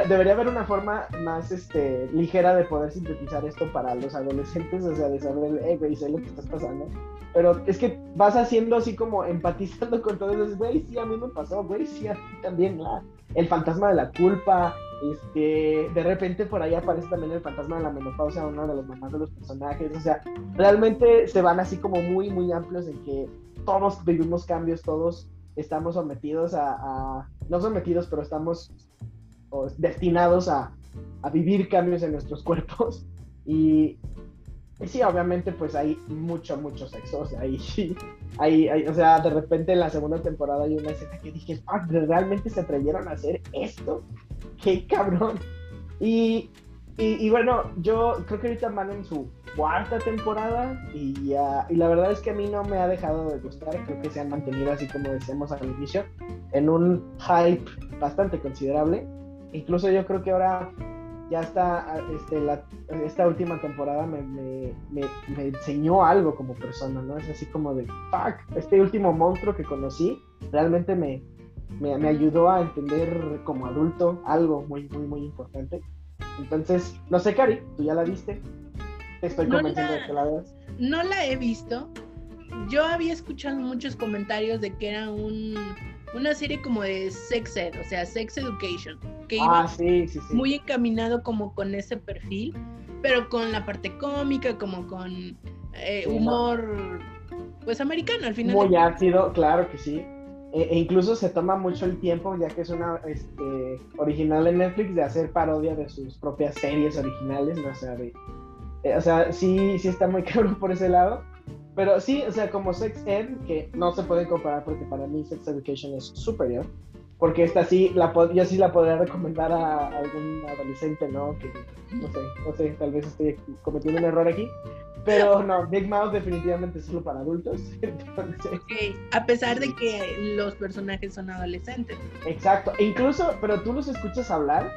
debería haber una forma más este, ligera de poder sintetizar esto para los adolescentes, o sea, de saber, eh, güey, sé lo que estás pasando. Pero es que vas haciendo así como empatizando con todo eso, güey, sí, a mí me pasó, güey, sí, a ti también, la, el fantasma de la culpa, este, de repente por ahí aparece también el fantasma de la menopausia, uno de los mamás de los personajes, o sea, realmente se van así como muy, muy amplios en que todos vivimos cambios, todos estamos sometidos a, a no sometidos, pero estamos destinados a, vivir cambios en nuestros cuerpos. [LAUGHS] Y, sí, obviamente, pues hay mucho, mucho sexo. O sea, ahí, hay, o sea, de repente en la segunda temporada hay una escena que dije, ¿realmente se atrevieron a hacer esto? ¡Qué cabrón! Y, y, bueno, yo creo que ahorita van en su cuarta temporada y, y la verdad es que a mí no me ha dejado de gustar. Creo que se han mantenido, así como decíamos al inicio, en un hype bastante considerable. Incluso yo creo que ahora ya está, este, esta última temporada me, enseñó algo como persona, ¿no? Es así como de, fuck, este último monstruo que conocí realmente me, me, ayudó a entender como adulto algo muy, muy, muy importante. Entonces, no sé, Cari, ¿tú ya la viste? Te estoy convenciendo de que la veas. No la he visto. Yo había escuchado muchos comentarios de que era un una serie como de sex ed, o sea, sex education, que ah, iba muy encaminado como con ese perfil, pero con la parte cómica, como con eh, humor, pues americano al final. Muy ácido, claro que sí. E, e, incluso se toma mucho el tiempo, ya que es una este, original en Netflix, de hacer parodia de sus propias series originales, ¿no? O sea, eh, o sea sí, sí está muy [LAUGHS] cabrón por ese lado. Pero sí, o sea, como Sex Ed, que no se puede comparar porque para mí Sex Education es superior. Porque esta sí, la yo sí la podría recomendar a, algún adolescente, ¿no? Que no sé, no sé, tal vez estoy cometiendo un error aquí. Pero no, Big Mouth definitivamente es solo para adultos. [LAUGHS] a pesar de que los personajes son adolescentes. Exacto, e incluso, pero tú los escuchas hablar.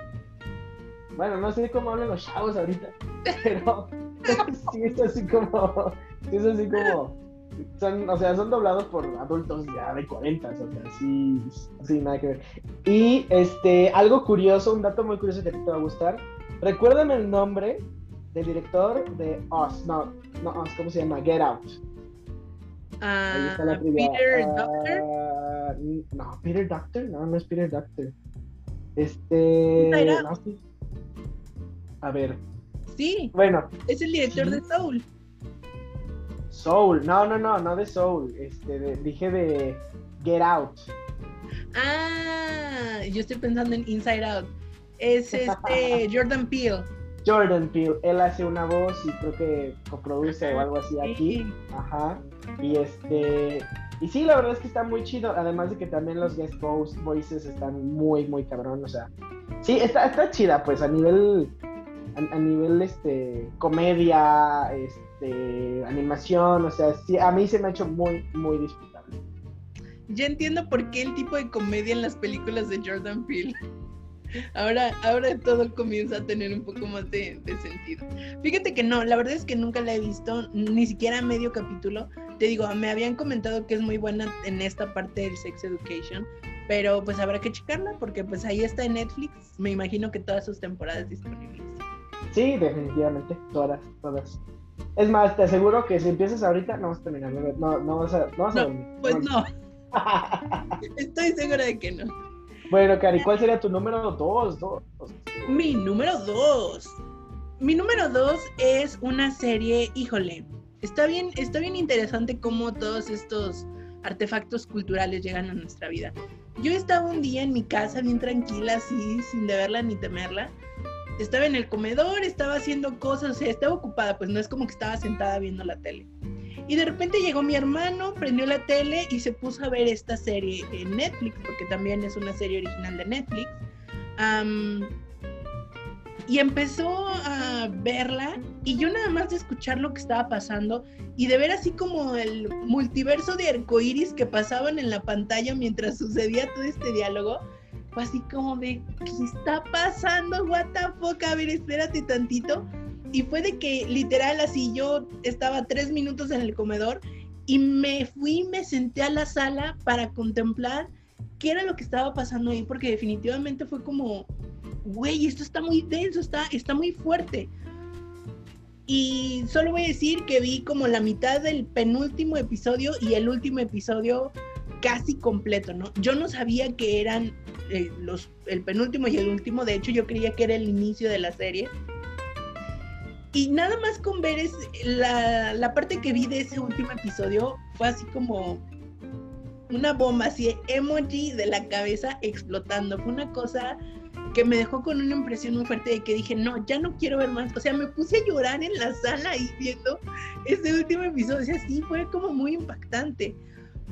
Bueno, no sé cómo hablan los chavos ahorita, [LAUGHS] pero [LAUGHS] sí es así como es así como. Son, o sea, son doblados por adultos ya de 40, o sea, sí, sí, nada que ver. Y este, algo curioso, un dato muy curioso que a ti te va a gustar. Recuerdan el nombre del director de Us, no, no Us, ¿cómo se llama? Get Out. Ahí está la Ah, trivia. Peter Ah, Doctor. No, Peter Doctor, no, no es Peter Doctor. Este. No, sí. A ver, Sí, bueno, es el director de Soul. Soul, no, no, no, no de Soul, este, de- dije de Get Out. Ah, yo estoy pensando en Inside Out. Es este [LAUGHS] Jordan Peele. Jordan Peele, él hace una voz y creo que coproduce o algo así aquí. Ajá. Y este. Y sí, la verdad es que está muy chido. Además de que también los guest voice- voices están muy, muy cabrón. O sea. Sí, está, está chida, pues, a nivel. A, a nivel este. comedia, este. Animación. O sea, sí, a mí se me ha hecho muy, muy disfrutable. Ya entiendo por qué el tipo de comedia en las películas de Jordan Peele. Ahora, ahora todo comienza a tener un poco más de, de sentido. Fíjate que no, la verdad es que nunca la he visto, ni siquiera medio capítulo. Te digo, me habían comentado que es muy buena en esta parte del Sex Education, pero pues habrá que checarla porque pues ahí está en Netflix. Me imagino que todas sus temporadas disponibles. Sí, definitivamente. Todas, todas. Es más, te aseguro que si empiezas ahorita, no vas a terminar. No, no vas a, no vas a No, dormir. Pues no, [LAUGHS] estoy segura de que no. Bueno, Cari, ¿cuál sería tu número dos? dos? Mi número dos. Mi número dos es una serie, híjole, está bien, está bien interesante cómo todos estos artefactos culturales llegan a nuestra vida. Yo estaba un día en mi casa bien tranquila, así, sin deberla ni temerla. Estaba en el comedor, estaba haciendo cosas, o sea, estaba ocupada, pues no es como que estaba sentada viendo la tele. Y de repente llegó mi hermano, prendió la tele y se puso a ver esta serie en Netflix, porque también es una serie original de Netflix. Am, y empezó a verla y yo nada más de escuchar lo que estaba pasando y de ver así como el multiverso de arcoíris que pasaban en la pantalla mientras sucedía todo este diálogo, fue así como de, ¿qué está pasando? What the fuck? A ver, espérate tantito. Y fue de que literal así yo estaba tres minutos en el comedor y me fui, me senté a la sala para contemplar qué era lo que estaba pasando ahí, porque definitivamente fue como, güey, esto está muy denso, está, está muy fuerte. Y solo voy a decir que vi como la mitad del penúltimo episodio y el último episodio casi completo, ¿no? Yo no sabía que eran eh, los, el penúltimo y el último, de hecho yo creía que era el inicio de la serie. Y nada más con ver es, la, la parte que vi de ese último episodio fue así como una bomba, así emoji de la cabeza explotando. Fue una cosa que me dejó con una impresión muy fuerte de que dije, no, ya no quiero ver más. O sea, me puse a llorar en la sala y viendo ese último episodio. O sea, sí, fue como muy impactante.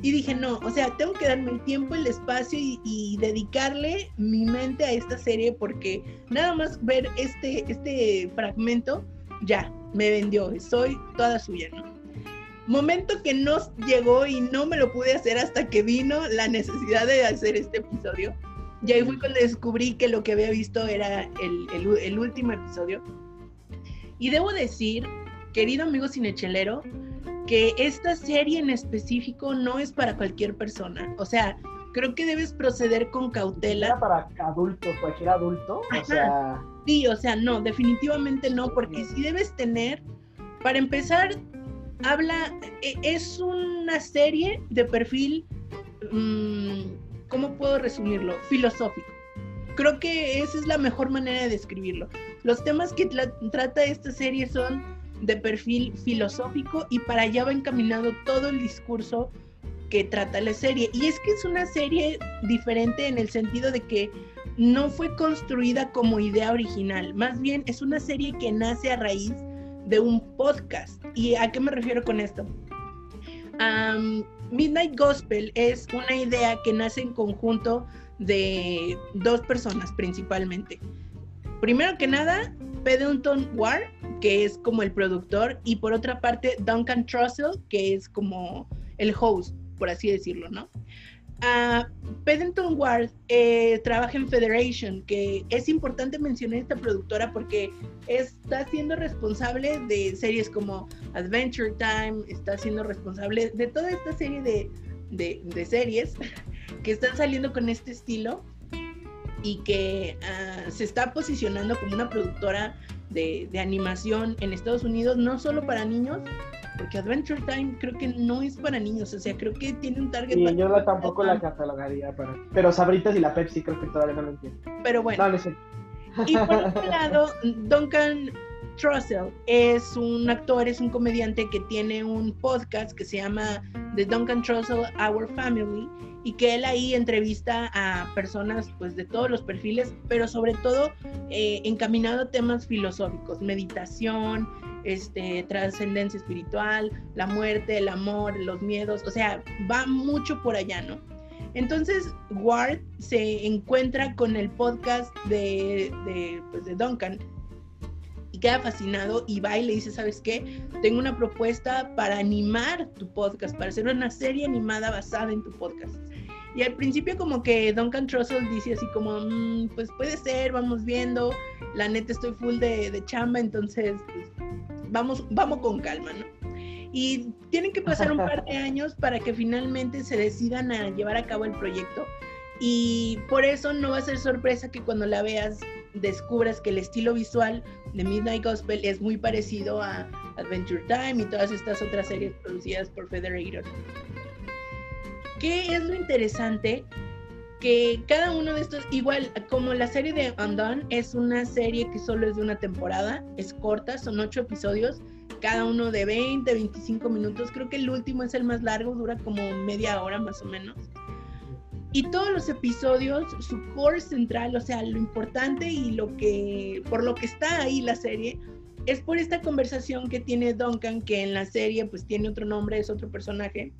Y dije, no, o sea, tengo que darme el tiempo, el espacio y, y dedicarle mi mente a esta serie porque nada más ver este, este fragmento, ya, me vendió, soy toda suya, ¿no? Momento que no llegó y no me lo pude hacer hasta que vino la necesidad de hacer este episodio. Y ahí fue cuando descubrí que lo que había visto era el, el- el último episodio. Y debo decir, querido amigo cinechelero, que esta serie en específico no es para cualquier persona. O sea, creo que debes proceder con Era cautela. para adultos, cualquier adulto. Ajá. O sea, Sí, o sea, no, definitivamente no, porque sí debes tener, para empezar, habla, e- es una serie de perfil, mm, ¿cómo puedo resumirlo? Filosófico. Creo que esa es la mejor manera de describirlo. Los temas que trata esta serie son de perfil filosófico y para allá va encaminado todo el discurso que trata la serie. Y es que es una serie diferente en el sentido de que no fue construida como idea original, más bien es una serie que nace a raíz de un podcast. ¿Y a qué me refiero con esto? Midnight Gospel es una idea que nace en conjunto de dos personas principalmente. Primero que nada, Paddington Ward, que es como el productor, y por otra parte Duncan Trussell, que es como el host, por así decirlo, ¿no? Paddington Ward eh, trabaja en Federation, que es importante mencionar esta productora porque está siendo responsable de series como Adventure Time, está siendo responsable de toda esta serie de series [LAUGHS] que están saliendo con este estilo y que ah, se está posicionando como una productora de, de animación en Estados Unidos, no solo para niños, porque Adventure Time creo que no es para niños, o sea, creo que tiene un target. Y yo tampoco la catalogaría para. Pero Sabritas y la Pepsi creo que todavía no lo entiendo. Pero bueno. No, sé. Y por [LAUGHS] otro lado, Duncan Trussell es un actor, es un comediante que tiene un podcast que se llama The Duncan Trussell Our Family y que él ahí entrevista a personas pues de todos los perfiles, pero sobre todo eh, encaminado a temas filosóficos, meditación, este, trascendencia espiritual, la muerte, el amor, los miedos, o sea, va mucho por allá, ¿no? Entonces Ward se encuentra con el podcast de, de, pues, de Duncan y queda fascinado y va y le dice, ¿sabes qué? Tengo una propuesta para animar tu podcast, para hacer una serie animada basada en tu podcast. Y al principio como que Duncan Trussell dice así como, mm, pues puede ser, vamos viendo, la neta estoy full de, de chamba, entonces pues, vamos, vamos con calma, ¿no? Y tienen que pasar un par de años para que finalmente se decidan a llevar a cabo el proyecto. Y por eso no va a ser sorpresa que cuando la veas descubras que el estilo visual de Midnight Gospel es muy parecido a Adventure Time y todas estas otras series producidas por Federator. ¿Qué es lo interesante? Que cada uno de estos, igual como la serie de Undone, es una serie que solo es de una temporada, es corta, son ocho episodios, cada uno de 20, 25 minutos, creo que el último es el más largo, dura como media hora más o menos. Y todos los episodios, su core central, o sea, lo importante y lo que, por lo que está ahí la serie, es por esta conversación que tiene Duncan, que en la serie pues tiene otro nombre, es otro personaje,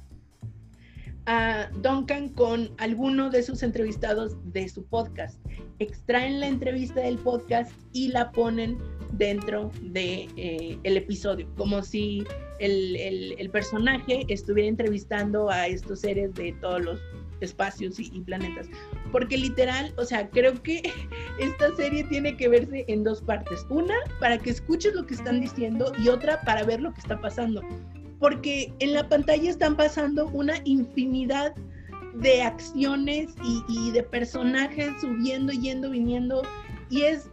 a Duncan con alguno de sus entrevistados de su podcast. Extraen la entrevista del podcast y la ponen dentro de eh, el episodio, como si el, el, personaje estuviera entrevistando a estos seres de todos los espacios y, y, planetas. Porque literal, o sea, creo que [LAUGHS] esta serie tiene que verse en dos partes. Una, para que escuches lo que están diciendo y otra, para ver lo que está pasando porque en la pantalla están pasando una infinidad de acciones y, de personajes subiendo, yendo, viniendo, y es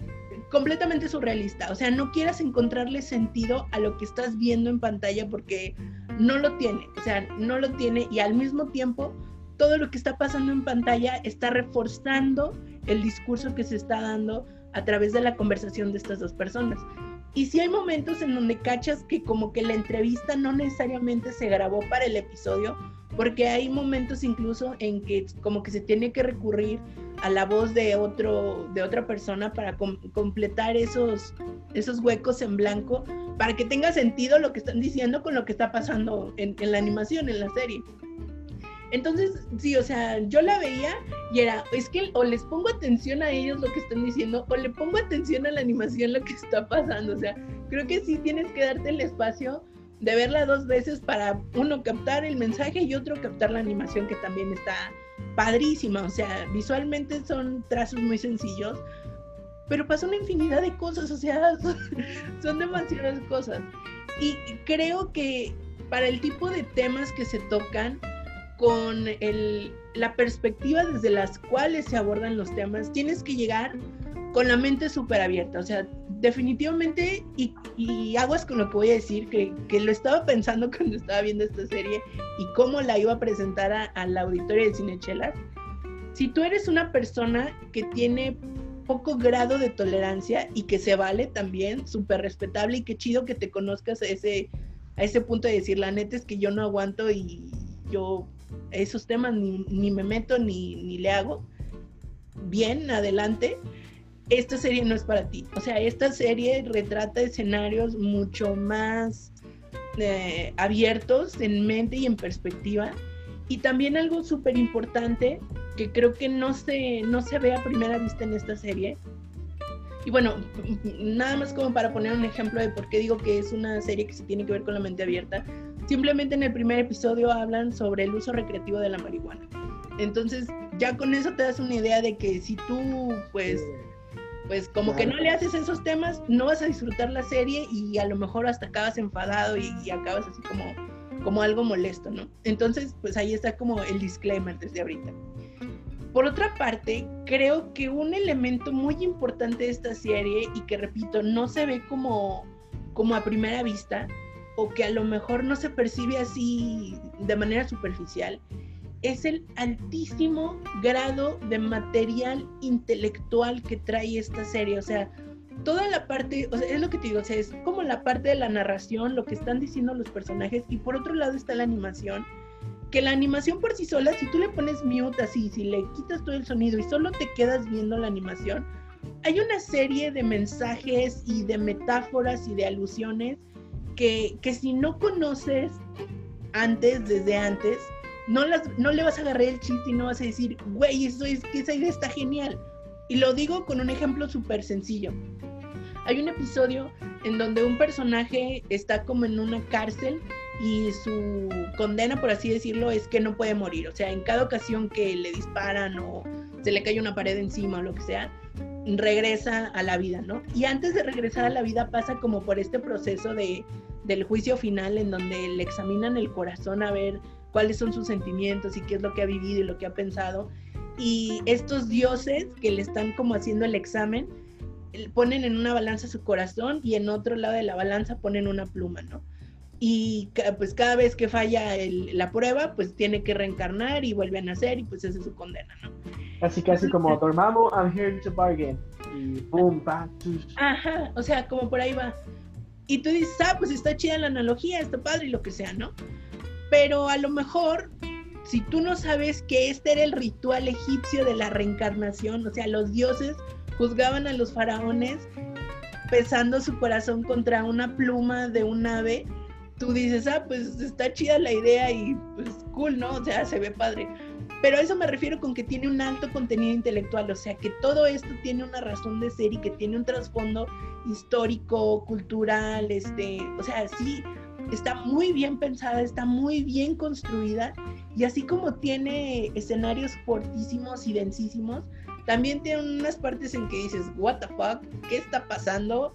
completamente surrealista. O sea, no quieras encontrarle sentido a lo que estás viendo en pantalla porque no lo tiene, o sea, no lo tiene y al mismo tiempo todo lo que está pasando en pantalla está reforzando el discurso que se está dando a través de la conversación de estas dos personas. Y sí hay momentos en donde cachas que como que la entrevista no necesariamente se grabó para el episodio, porque hay momentos incluso en que como que se tiene que recurrir a la voz de otro de otra persona para completar esos esos huecos en blanco para que tenga sentido lo que están diciendo con lo que está pasando en, en la animación en la serie. Entonces, sí, o sea, yo la veía y era, es que o les pongo atención a ellos lo que están diciendo, o le pongo atención a la animación lo que está pasando. O sea, creo que sí tienes que darte el espacio de verla dos veces para uno captar el mensaje y otro captar la animación que también está padrísima. O sea, visualmente son trazos muy sencillos, pero pasa una infinidad de cosas, o sea, son, [LAUGHS] son demasiadas cosas. Y creo que para el tipo de temas que se tocan, con el, la perspectiva desde las cuales se abordan los temas, tienes que llegar con la mente súper abierta. O sea, definitivamente, y, y, aguas con lo que voy a decir, que, que, lo estaba pensando [LAUGHS] cuando estaba viendo esta serie y cómo la iba a presentar a, la auditoria de Cinechelas. Si tú eres una persona que tiene poco grado de tolerancia y que se vale también, súper respetable y qué chido que te conozcas a ese, a ese punto de decir, la neta es que yo no aguanto y yo esos temas ni, me meto ni, ni, le hago, bien, adelante, esta serie no es para ti. O sea, esta serie retrata escenarios mucho más eh, abiertos en mente y en perspectiva. Y también algo súper importante que creo que no se, no se ve a primera vista en esta serie. Y bueno, nada más como para poner un ejemplo de por qué digo que es una serie que se tiene que ver con la mente abierta Simplemente en el primer episodio hablan sobre el uso recreativo de la marihuana. Entonces, ya con eso te das una idea de que si tú, pues, pues como que no le haces esos temas, no vas a disfrutar la serie y a lo mejor hasta acabas enfadado y, y acabas así como, como algo molesto, ¿no? Entonces, pues ahí está como el disclaimer desde ahorita. por otra parte, creo que un elemento muy importante de esta serie y que repito, no se ve como, como a primera vista o que a lo mejor no se percibe así de manera superficial, es el altísimo grado de material intelectual que trae esta serie. O sea, toda la parte, o sea, es lo que te digo, o sea, es como la parte de la narración, lo que están diciendo los personajes, y por otro lado está la animación, que la animación por sí sola, si tú le pones mute así, si le quitas todo el sonido y solo te quedas viendo la animación, hay una serie de mensajes y de metáforas y de alusiones que, que si no conoces antes, desde antes, no, las, no le vas a agarrar el chiste y no vas a decir, güey, eso es que esa idea está genial. Y lo digo con un ejemplo súper sencillo. Hay un episodio en donde un personaje está como en una cárcel y su condena, por así decirlo, es que no puede morir. O sea, en cada ocasión que le disparan o se le cae una pared encima o lo que sea, regresa a la vida, ¿no? Y antes de regresar a la vida pasa como por este proceso de, del juicio final en donde le examinan el corazón a ver cuáles son sus sentimientos y qué es lo que ha vivido y lo que ha pensado. Y estos dioses que le están como haciendo el examen, ponen en una balanza su corazón y en otro lado de la balanza ponen una pluma, ¿no? Y pues cada vez que falla la prueba, pues tiene que reencarnar y vuelve a nacer y pues esa es su condena, ¿no? Casi, casi como Dormammu, I'm here to bargain. Y boom, pa, Ajá, o sea, como por ahí va. Y tú dices, ah, pues está chida la analogía, está padre y lo que sea, ¿no? pero a lo mejor si tú no sabes que este era el ritual egipcio de la reencarnación, o sea, los dioses juzgaban a los faraones pesando su corazón contra una pluma de un ave, tú dices, ah, pues está chida la idea y pues cool, ¿no? O sea, se ve padre. Pero a eso me refiero con que tiene un alto contenido intelectual, o sea, que todo esto tiene una razón de ser y que tiene un trasfondo histórico, cultural, este, o sea, sí, está muy bien pensada, está muy bien construida y así como tiene escenarios fortísimos y densísimos, también tiene unas partes en que dices, what the fuck, ¿qué está pasando?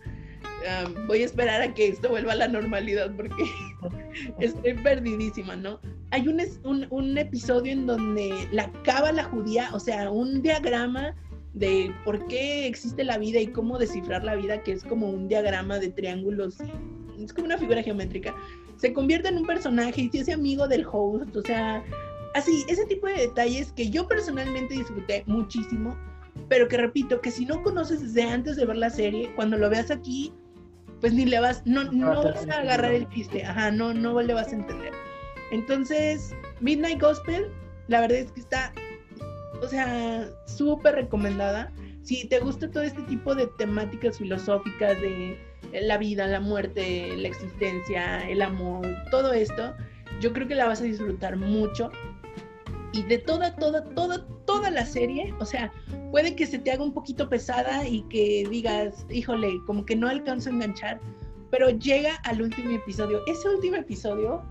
Voy a esperar a que esto vuelva a la normalidad porque [LAUGHS] estoy perdidísima, ¿no? Hay un, un, un episodio en donde la cábala judía, o sea, un diagrama de por qué existe la vida y cómo descifrar la vida, que es como un diagrama de triángulos es como una figura geométrica, se convierte en un personaje y se hace amigo del host, o sea, así, ese tipo de detalles que yo personalmente disfruté muchísimo, pero que repito, que si no conoces desde antes de ver la serie, cuando lo veas aquí, pues ni le vas, no, no vas a agarrar el chiste, ajá, no, no le vas a entender. Entonces, Midnight Gospel, la verdad es que está, o sea, súper recomendada. Si te gusta todo este tipo de temáticas filosóficas de la vida, la muerte, la existencia, el amor, todo esto, yo creo que la vas a disfrutar mucho. Y de toda, toda, toda, toda la serie, o sea, puede que se te haga un poquito pesada y que digas, híjole, como que no alcanzo a enganchar, pero llega al último episodio. Ese último episodio,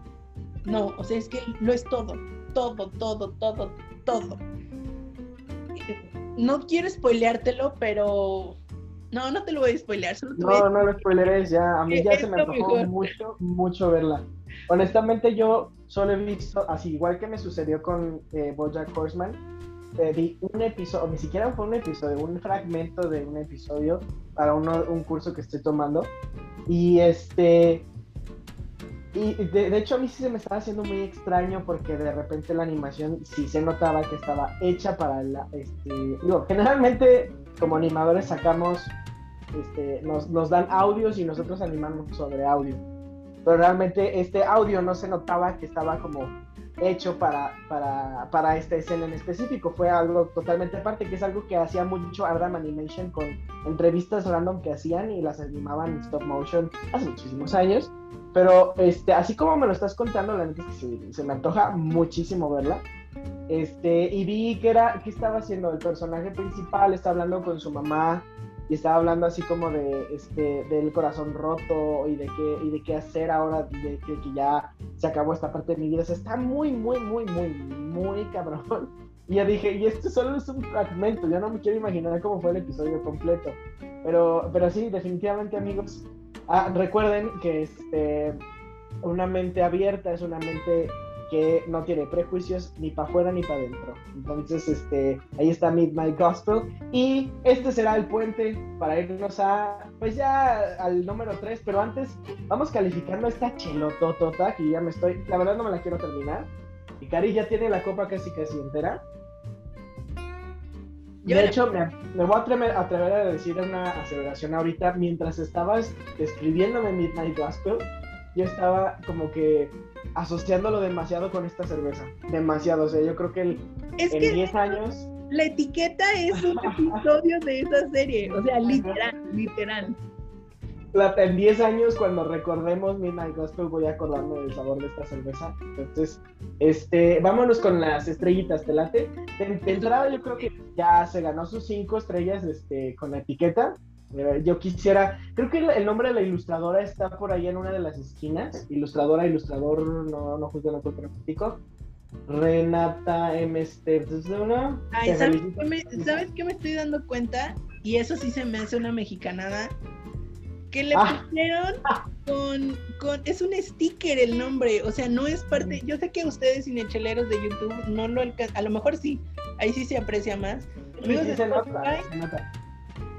no, o sea, es que lo es todo, todo, todo, todo, todo. No quiero spoileártelo, pero no, no te lo voy a spoilear. no, no lo spoileres ya. A mí ya se me antojó mucho, mucho verla. Honestamente, yo solo he visto, así igual que me sucedió con eh, Bojack Horseman, eh, vi un episodio, ni siquiera fue un episodio, un fragmento de un episodio para un curso que estoy tomando. Y este. Y de, hecho, a mí sí se me estaba haciendo muy extraño porque de repente la animación sí se notaba que estaba hecha para la. Este, digo, generalmente como animadores sacamos, este, nos, nos dan audios y nosotros animamos sobre audio. Pero realmente este audio no se notaba que estaba como hecho para, para, para, esta escena en específico. Fue algo totalmente aparte, que es algo que hacía mucho Ardam Animation con entrevistas random que hacían y las animaban en stop motion hace muchísimos años. Pero este, así como me lo estás contando, la neta es que se me antoja muchísimo verla. Este, y vi que era, que estaba haciendo el personaje principal, está hablando con su mamá y estaba hablando así como de este del corazón roto y de qué y de qué hacer ahora de que, ya se acabó esta parte de mi vida. O sea, está muy muy muy muy muy cabrón. Y ya dije, y esto solo es un fragmento, yo no me quiero imaginar cómo fue el episodio completo. Pero pero sí, definitivamente amigos, ah, recuerden que este una mente abierta es una mente que no tiene prejuicios ni para afuera ni para adentro. Entonces, este, ahí está Midnight Gospel. Y este será el puente para irnos a, pues ya al número 3, pero antes vamos calificando esta chelototota que ya me estoy, la verdad no me la quiero terminar. Y Cari ya tiene la copa casi casi entera. De hecho, me, me voy a atrever, atrever, a decir una aseveración ahorita. Mientras estabas escribiéndome Midnight Gospel, yo estaba como que asociándolo demasiado con esta cerveza. Demasiado. O sea, yo creo que el, es en que 10 años. La etiqueta es un [LAUGHS] episodio de esa serie. O sea, literal, literal. La, en 10 años, cuando recordemos Midnight Gospel, voy a acordarme del sabor de esta cerveza. Entonces, este, vámonos con las estrellitas, ¿te late? De, de entrada, yo creo que ya se ganó sus 5 estrellas este, con la etiqueta. Yo quisiera, creo que el, nombre de la ilustradora está por ahí en una de las esquinas. Ilustradora, ilustrador, no, no justo no creo Renata M. Steps, ¿no? Ay, ¿sabes qué, me, ¿sabes qué me estoy dando cuenta? Y eso sí se me hace una mexicanada. Que le Ah. pusieron con, con. Es un sticker el nombre. O sea, no es parte. Yo sé que ustedes, cinecheleros de YouTube, no lo alcanzan. A lo mejor sí. Ahí sí se aprecia más. Sí, Amigos sí de se nota, Spotify, se nota.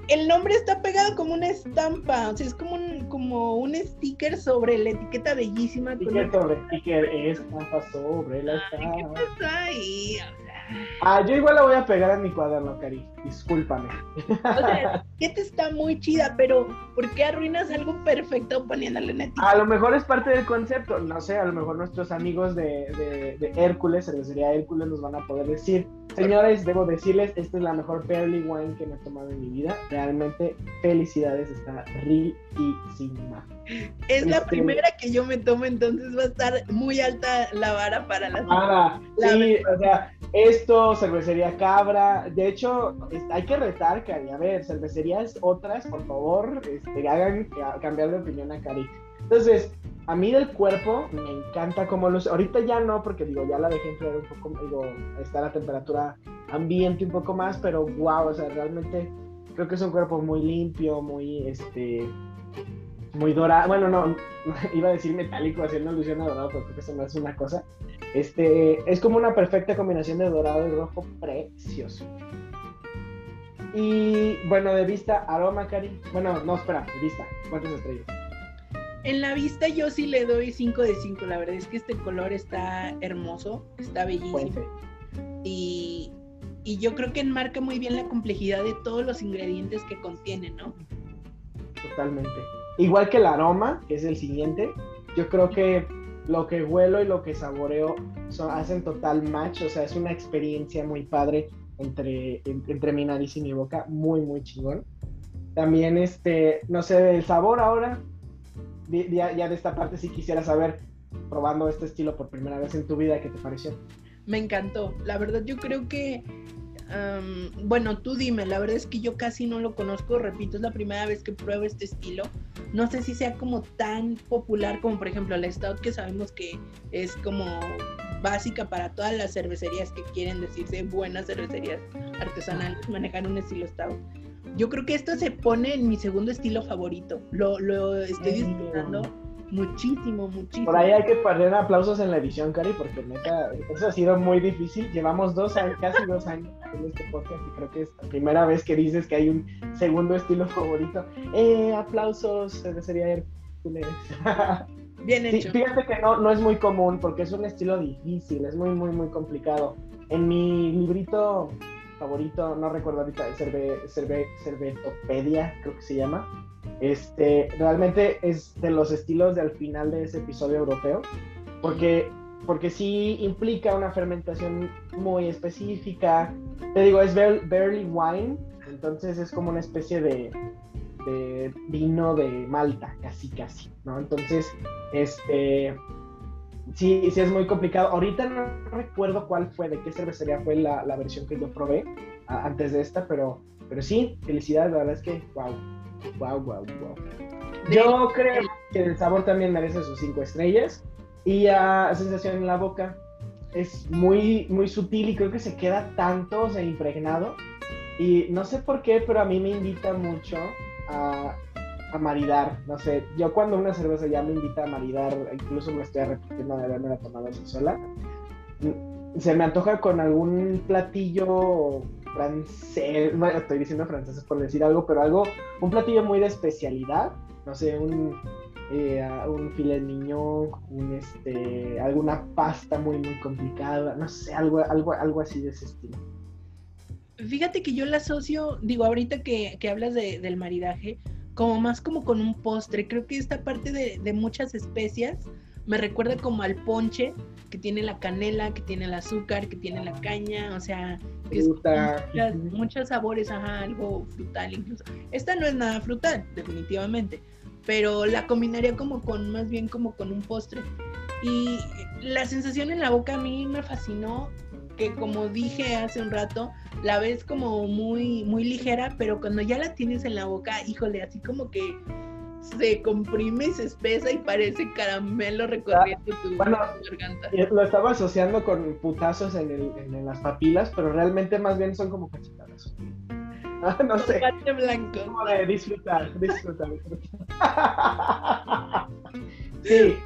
El nombre está pegado como una estampa, o sea, es como un, como un sticker sobre la etiqueta bellísima. Sticker el- sobre sticker, estampa sobre la Ay, ¿Qué estampa. pasó ahí? O sea, Ah, yo igual la voy a pegar en mi cuaderno, Cari. Discúlpame. o sea, etiqueta está muy chida, pero ¿por qué arruinas algo perfecto poniéndole una etiqueta? A lo mejor es parte del concepto, no sé, a lo mejor nuestros amigos de, de, de Hércules, cervecería Hércules, nos van a poder decir. Señores, debo decirles, esta es la mejor Pearly Wine que me he tomado en mi vida. Realmente, felicidades, está riquísima. Es la este- primera que yo me tomo, entonces va a estar muy alta la vara para la Ah, La sí, o sea, esto, cervecería Cabra. De hecho, hay que retar, Cari. A ver, cervecerías otras, por favor, este, hagan ca- cambiar de opinión a Cari. Entonces, a mí del cuerpo me encanta cómo luce. Ahorita ya no, porque digo, ya la dejé enfriar un poco, digo, está a temperatura ambiente un poco más, pero wow, o sea, realmente creo que es un cuerpo muy limpio, muy, este, muy dorado. Bueno, no, [LAUGHS] iba a decir metálico haciendo alusión a dorado, pero creo que eso no es una cosa. Este, es como una perfecta combinación de dorado y rojo precioso. Y bueno, de vista, aroma, Cari. Bueno, no, espera, de vista. ¿Cuántas estrellas? En la vista yo sí le doy 5 de 5, la verdad es que este color está hermoso, está bellísimo. Y, y yo creo que enmarca muy bien la complejidad de todos los ingredientes que contiene, ¿no? Totalmente. Igual que el aroma, que es el siguiente, yo creo que lo que huelo y lo que saboreo son- hacen total match, o sea, es una experiencia muy padre entre, en- entre mi nariz y mi boca, muy, muy chingón. También, este, no sé, el sabor ahora, ya, de esta parte sí quisiera saber, probando este estilo por primera vez en tu vida, ¿qué te pareció? Me encantó. La verdad yo creo que, bueno, tú dime, la verdad es que yo casi no lo conozco, repito, es la primera vez que pruebo este estilo. No sé si sea como tan popular como por ejemplo la Stout, que sabemos que es como básica para todas las cervecerías que quieren decirse buenas cervecerías artesanales, manejar un estilo Stout. Yo creo que esto se pone en mi segundo estilo favorito. Lo, lo estoy disfrutando muchísimo, muchísimo. Por ahí hay que perder aplausos en la edición, Cari, porque neta, eso ha sido muy difícil. Llevamos dos años, casi dos años en este podcast y creo que es la primera vez que dices que hay un segundo estilo favorito. Eh, aplausos, cervecería Hércules. [LAUGHS] Bien Sí, hecho. fíjate que no, no es muy común porque es un estilo difícil, es muy, muy, muy complicado. En mi librito favorito, no recuerdo ahorita, Cerve, Cerve, Cervetopedia, creo que se llama. Este, realmente es de los estilos del final de ese episodio europeo, porque, porque sí implica una fermentación muy específica. Te digo, es bar- barley wine, entonces es como una especie de, de vino de Malta, casi, casi, ¿no? Entonces, este, sí, sí es muy complicado. Ahorita no recuerdo cuál fue, de qué cervecería fue la, la versión que yo probé a- antes de esta, pero, pero sí, felicidades, la verdad es que, wow, wow, wow, wow. Yo creo que el sabor también merece sus cinco estrellas y la sensación en la boca es muy, muy sutil y creo que se queda tanto, o sea, impregnado. Y no sé por qué, pero a mí me invita mucho a a maridar, no sé, yo cuando una cerveza ya me invita a maridar, incluso me estoy arrepintiendo de haberme la tomado así sola, mm, se me antoja con algún platillo francés, bueno, estoy diciendo francés por decir algo, pero algo, un platillo muy de especialidad, no sé, un, eh, un filet mignon, un, este, alguna pasta muy, muy complicada, no sé, algo, algo, algo así de ese estilo. Fíjate que yo la asocio, digo, ahorita que, que hablas de, del maridaje, como más como con un postre. Creo que esta parte de, de, muchas especias me recuerda como al ponche, que tiene la canela, que tiene el azúcar, que tiene la caña, o sea, que es muchas, muchos sabores, ajá, algo frutal incluso. Esta no es nada frutal, definitivamente, pero la combinaría como con, más bien como con un postre. Y la sensación en la boca a mí me fascinó, que como dije hace un rato, la ves como muy, muy ligera, pero cuando ya la tienes en la boca, híjole, así como que se comprime y se espesa y parece caramelo recorriendo tu, bueno, garganta. Lo estaba asociando con putazos en, el, en, las papilas, pero realmente más bien son como cachetadas. Ah, [LAUGHS] no sé. blanco. Como de disfrutar, disfrutar. [LAUGHS] sí.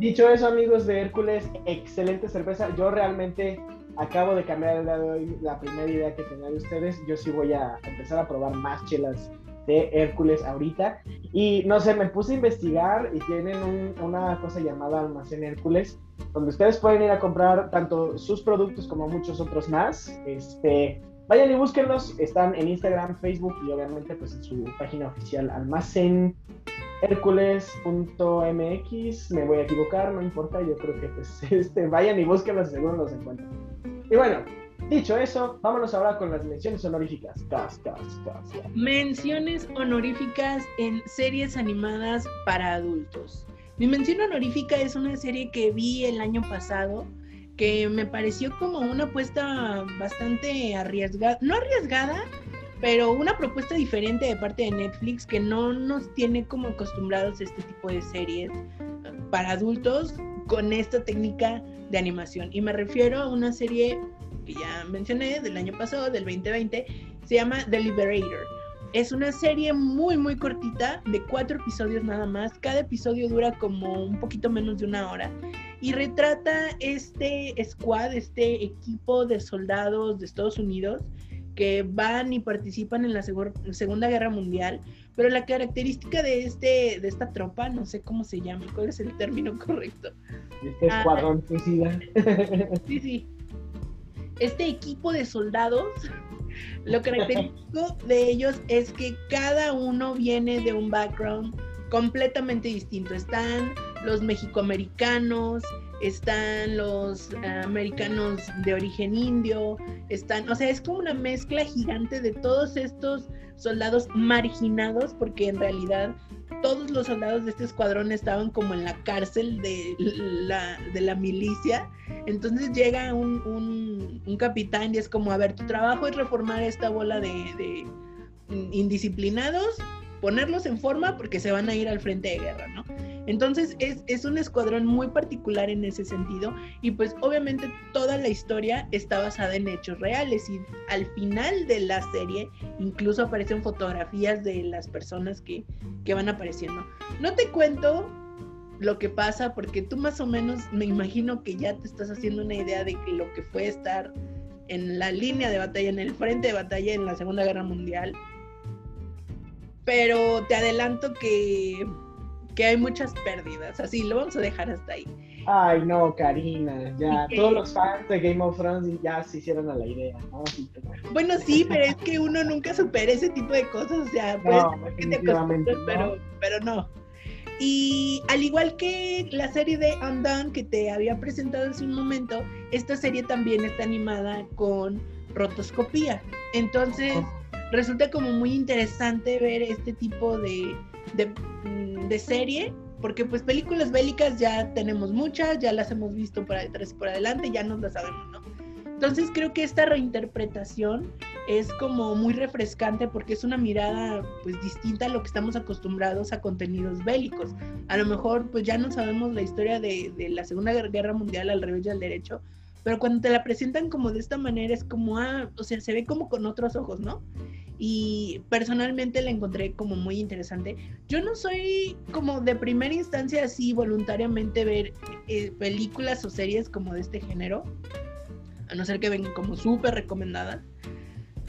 Dicho eso, amigos de Hércules, excelente cerveza. Yo realmente acabo de cambiar el día de hoy la primera idea que tenía de ustedes. Yo sí voy a empezar a probar más chelas de Hércules ahorita. Y no sé, me puse a investigar y tienen un, una cosa llamada Almacén Hércules, donde ustedes pueden ir a comprar tanto sus productos como muchos otros más. Este, vayan y búsquenlos, están en Instagram, Facebook y obviamente pues en su página oficial Almacén Hércules.mx, me voy a equivocar, no importa, yo creo que pues [LAUGHS] este, vayan y búsquenlos según los encuentran. Y bueno, dicho eso, vámonos ahora con las menciones honoríficas. Cas, cas, cas, menciones honoríficas en series animadas para adultos. Mi mención honorífica es una serie que vi el año pasado que me pareció como una apuesta bastante arriesgada, no arriesgada, pero una propuesta diferente de parte de Netflix que no nos tiene como acostumbrados a este tipo de series para adultos con esta técnica de animación. Y me refiero a una serie que ya mencioné del año pasado, del 2020, se llama The Liberator. Es una serie muy, muy cortita, de cuatro episodios nada más. Cada episodio dura como un poquito menos de una hora. Y retrata este squad, este equipo de soldados de Estados Unidos que van y participan en la Segunda Guerra Mundial, pero la característica de, este, de esta tropa, no sé cómo se llama, cuál es el término correcto. Este escuadrón ah, [LAUGHS] Sí, sí. Este equipo de soldados, lo característico [LAUGHS] de ellos es que cada uno viene de un background completamente distinto. Están los mexicoamericanos, están los americanos de origen indio, están, o sea, es como una mezcla gigante de todos estos soldados marginados, porque en realidad todos los soldados de este escuadrón estaban como en la cárcel de la, de la milicia. Entonces llega un, un, capitán y es como, a ver, tu trabajo es reformar esta bola de, de indisciplinados, ponerlos en forma porque se van a ir al frente de guerra, ¿no? Entonces es, es, un escuadrón muy particular en ese sentido y pues obviamente toda la historia está basada en hechos reales y al final de la serie incluso aparecen fotografías de las personas que, que van apareciendo. No te cuento lo que pasa porque tú más o menos me imagino que ya te estás haciendo una idea de que lo que fue estar en la línea de batalla, en el frente de batalla en la Segunda Guerra Mundial. Pero te adelanto que que hay muchas pérdidas. Así, lo vamos a dejar hasta ahí. Ay, no, Karina, ya todos los fans de Game of Thrones ya se hicieron a la idea, ¿no? Bueno, sí, pero es que uno nunca supera ese tipo de cosas, o sea, pues, no, pero, pero no. Y al igual que la serie de Undone que te había presentado hace un momento, esta serie también está animada con rotoscopía. Entonces, oh. resulta como muy interesante ver este tipo de, de de serie, porque pues películas bélicas ya tenemos muchas, ya las hemos visto por atrás y por adelante, ya nos las sabemos, ¿no? Entonces creo que esta reinterpretación es como muy refrescante porque es una mirada pues distinta a lo que estamos acostumbrados a contenidos bélicos. A lo mejor pues ya no sabemos la historia de, de la Segunda Guerra Mundial al revés y al derecho, pero cuando te la presentan como de esta manera es como, ah, o sea, se ve como con otros ojos, ¿no? Y personalmente la encontré como muy interesante. Yo no soy como de primera instancia así voluntariamente ver eh, películas o series como de este género, a no ser que vengan como súper recomendadas.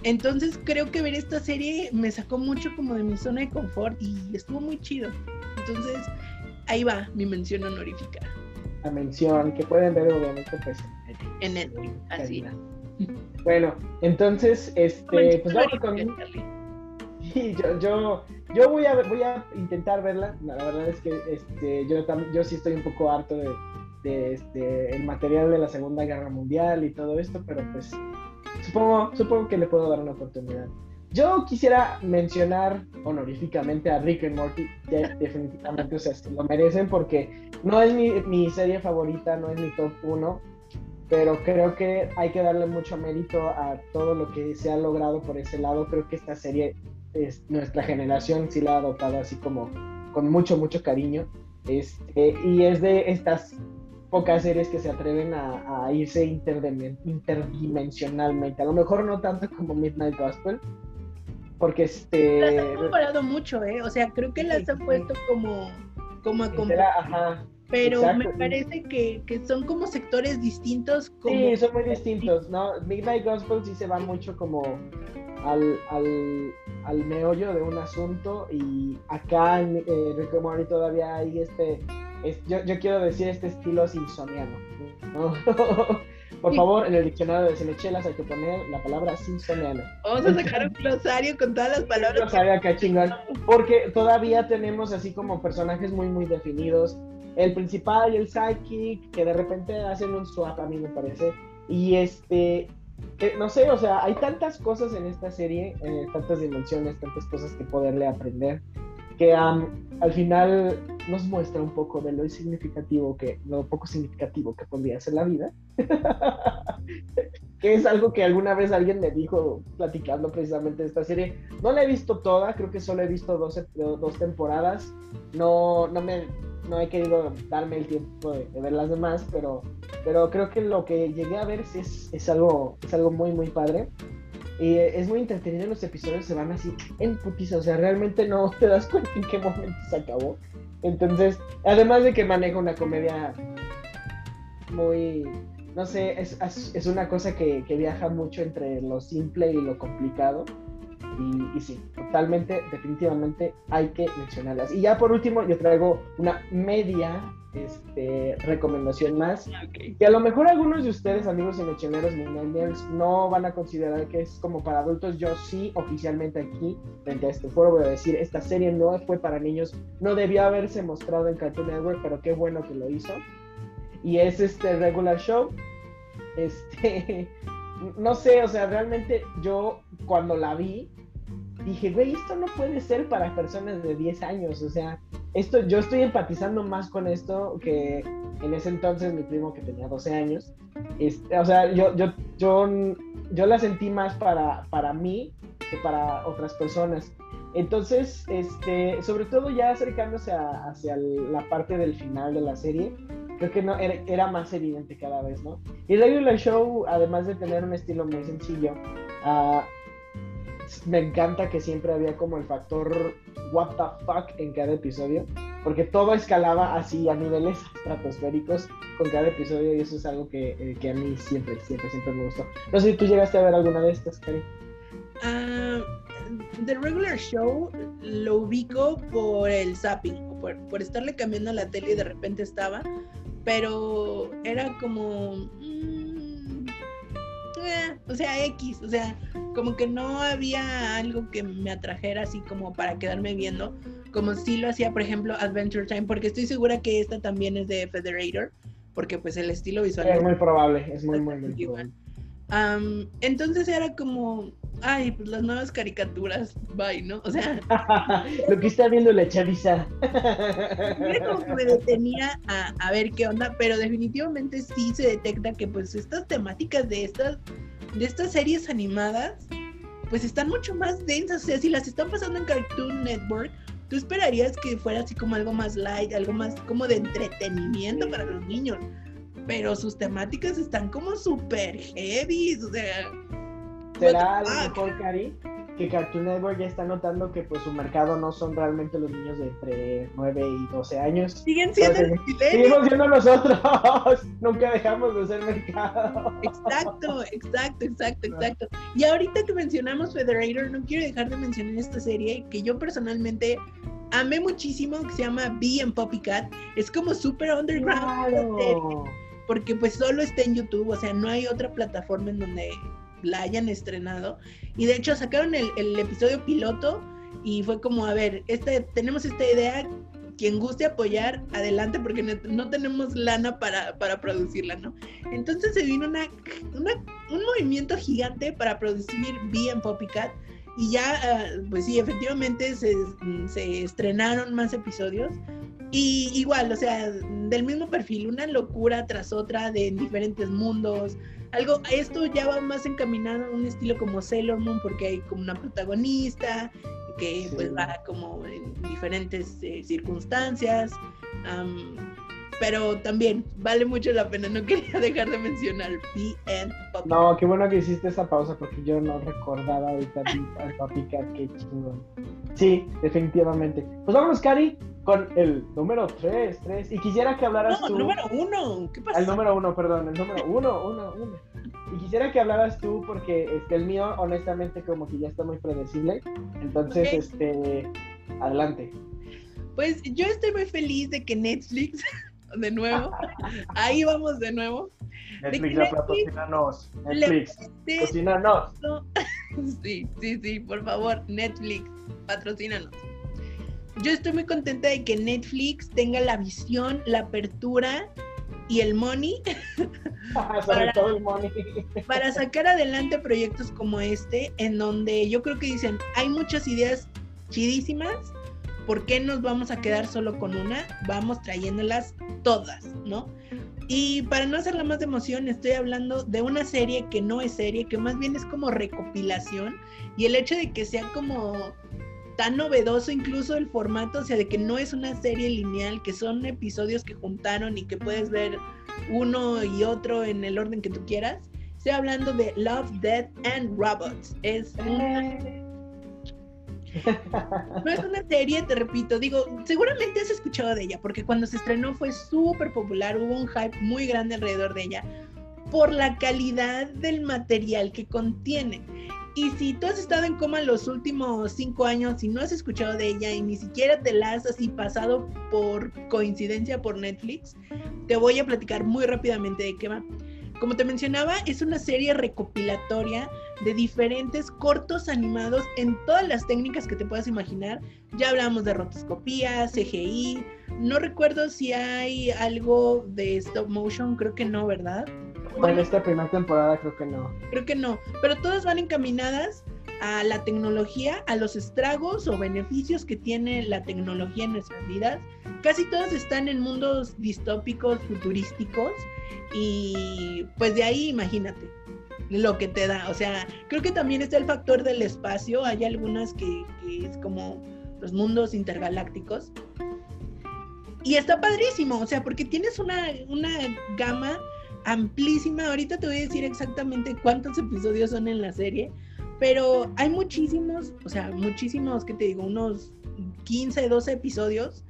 Entonces creo que ver esta serie me sacó mucho como de mi zona de confort y estuvo muy chido. Entonces ahí va mi mención honorífica. La mención que pueden ver obviamente pues en Netflix, así. [LAUGHS] Bueno, entonces, este, pues vamos con... [LAUGHS] Sí, yo, yo, yo voy, a, voy a intentar verla. La verdad es que este, yo, yo sí estoy un poco harto de, de este, el material de la Segunda Guerra Mundial y todo esto, pero pues supongo, supongo que le puedo dar una oportunidad. Yo quisiera mencionar honoríficamente a Rick and Morty, definitivamente o sea, lo merecen porque no es mi, mi serie favorita, no es mi top 1, pero creo que hay que darle mucho mérito a todo lo que se ha logrado por ese lado. Creo que esta serie, es, nuestra generación sí la ha adoptado así como con mucho, mucho cariño. Este, y es de estas pocas series que se atreven a, irse interdimensionalmente. A lo mejor no tanto como Midnight Gospel, porque este... Las han comparado mucho, ¿eh? O sea, creo que las han puesto como... como a Ajá pero me parece que, que, son como sectores distintos. Como... Sí, son muy distintos, ¿no? Midnight Gospel sí se va mucho como al, al, al meollo de un asunto y acá en eh, Rick and todavía hay este, yo, yo, quiero decir este estilo simpsoniano, ¿no? [LAUGHS] Por favor, en el diccionario de Cinechelas hay que poner la palabra simpsoniano. Vamos a sacar un glosario con todas las palabras. Un glosario acá chingón. Porque todavía tenemos así como personajes muy, muy definidos el principal y el sidekick que de repente hacen un swap a mí me parece y este no sé o sea hay tantas cosas en esta serie eh, tantas dimensiones tantas cosas que poderle aprender que al final nos muestra un poco de lo significativo que lo poco significativo que podría ser la vida [LAUGHS] que es algo que alguna vez alguien me dijo platicando precisamente de esta serie. No la he visto toda, creo que solo he visto dos, dos temporadas. No, no me no he querido darme el tiempo de, ver las demás, pero, pero creo que lo que llegué a ver es, es, algo, es algo muy, muy padre. Y es muy entretenido, los episodios se van así en putiza, o sea, realmente no te das cuenta en qué momento se acabó. Entonces, además de que maneja una comedia muy, no sé, es, es una cosa que, que viaja mucho entre lo simple y lo complicado. Y, sí, totalmente, definitivamente hay que mencionarlas. Y ya por último, yo traigo una media este, recomendación más, que a lo mejor algunos de ustedes, amigos y mechoneros millennials, no van a considerar que es como para adultos. Yo sí, oficialmente aquí, frente a este foro, voy a decir, esta serie no fue para niños, no debió haberse mostrado en Cartoon Network, pero qué bueno que lo hizo. Y es este regular show. Este, [LAUGHS] no sé, o sea, realmente yo cuando la vi, dije, güey, esto no puede ser para personas de 10 años, o sea, esto, yo estoy empatizando más con esto que en ese entonces mi primo que tenía 12 años, este, o sea, yo, yo, yo, yo la sentí más para, para mí que para otras personas. Entonces, este, sobre todo ya acercándose hacia la parte del final de la serie, creo que no, era, más evidente cada vez, ¿no? Y Regular Show, además de tener un estilo muy sencillo, uh, me encanta que siempre había como el factor what the fuck en cada episodio, porque todo escalaba así a niveles estratosféricos con cada episodio y eso es algo que, eh, a mí siempre, siempre, siempre me gustó. No sé si tú llegaste a ver alguna de estas, Cari. Uh, The Regular Show lo ubico por el zapping, por, por estarle cambiando la tele y de repente estaba, pero era como... Eh, o sea, X, o sea, como que no había algo que me atrajera así como para quedarme viendo, como si lo hacía, por ejemplo, Adventure Time, porque estoy segura que esta también es de Federator, porque pues el estilo visual es muy probable, es muy, muy, muy entonces era como, ay, pues las nuevas caricaturas, bye, ¿no? O sea. [LAUGHS] Lo que está viendo la chaviza. como que me detenía a, a, ver qué onda, pero definitivamente sí se detecta que pues estas temáticas de estas, de estas series animadas, pues están mucho más densas. O sea, si las están pasando en Cartoon Network, tú esperarías que fuera así como algo más light, algo más como de entretenimiento para los niños. Pero sus temáticas están como súper heavy, o sea será a lo mejor, Cari, que Cartoon Network ya está notando que pues su mercado no son realmente los niños de entre 9 y 12 años. Siguen siendo Entonces. Seguimos siendo nosotros. [LAUGHS] Nunca dejamos de ser mercado. Exacto, exacto, exacto, exacto. Y ahorita que mencionamos Federator, no quiero dejar de mencionar esta serie que yo personalmente amé muchísimo, que se llama Bee and Poppy Cat. Es como super underground. serie, Claro. porque pues solo está en YouTube, o sea, no hay otra plataforma en donde la hayan estrenado. Y de hecho sacaron el, episodio piloto y fue como, a ver, este, tenemos esta idea, quien guste apoyar, adelante, porque no, no tenemos lana para, para producirla, ¿no? Entonces se vino una, un movimiento gigante para producir Bee and Poppy Cat. Y ya, ah, pues sí, efectivamente se, se estrenaron más episodios. Y igual, o sea, del mismo perfil, una locura tras otra de diferentes mundos. Algo, esto ya va más encaminado a un estilo como Sailor Moon porque hay como una protagonista que Sí. pues va como en diferentes eh, circunstancias. Pero también vale mucho la pena, no quería dejar de mencionar B and Pop. No, qué bueno que hiciste esa pausa porque yo no recordaba ahorita al Papi Cat, qué chingón. Sí, definitivamente. Pues vámonos, Cari, con el número 3, 3. Y quisiera que hablaras No, tú. número uno, ¿qué pasa? El número uno, perdón, el número uno, uno, uno. Y quisiera que hablaras tú porque este, el mío, honestamente, como que ya está muy predecible. Entonces, este, adelante. Pues yo estoy muy feliz de que Netflix, [LAUGHS] de nuevo, ahí vamos de nuevo, Netflix, ya patrocínanos. Netflix, patrocínanos. [LAUGHS] Sí, sí, sí, por favor, Netflix, patrocínanos. Yo estoy muy contenta de que Netflix tenga la visión, la apertura y el money [LAUGHS] Sobre Para- todo el money. [LAUGHS] para sacar adelante proyectos como este, en donde yo creo que dicen, hay muchas ideas chidísimas, ¿por qué nos vamos a quedar solo con una? Vamos trayéndolas todas, ¿no? Y para no hacerla más de emoción, estoy hablando de una serie que no es serie, que más bien es como recopilación, y el hecho de que sea como tan novedoso incluso el formato, o sea, de que no es una serie lineal, que son episodios que juntaron y que puedes ver uno y otro en el orden que tú quieras. Estoy hablando de Love, Death and Robots. Es una, no es una serie, te repito, digo, seguramente has escuchado de ella, porque cuando se estrenó fue súper popular, hubo un hype muy grande alrededor de ella por la calidad del material que contiene. Y si tú has estado en coma los últimos cinco años y no has escuchado de ella y ni siquiera te la has así pasado por coincidencia por Netflix, te voy a platicar muy rápidamente de qué va. Como te mencionaba, es una serie recopilatoria de diferentes cortos animados en todas las técnicas que te puedas imaginar. Ya hablamos de rotoscopía, CGI. No recuerdo si hay algo de stop motion, creo que no, ¿verdad? Bueno, esta primera temporada creo que no. Creo que no, pero todas van encaminadas a la tecnología, a los estragos o beneficios que tiene la tecnología en nuestras vidas. Casi todas están en mundos distópicos, futurísticos, y pues de ahí imagínate lo que te da. O sea, creo que también está el factor del espacio. Hay algunas que, que es como los mundos intergalácticos. Y está padrísimo, o sea, porque tienes una, una gama amplísima. Ahorita te voy a decir exactamente cuántos episodios son en la serie, pero hay muchísimos, o sea, muchísimos, que te digo, unos 15, 12 episodios.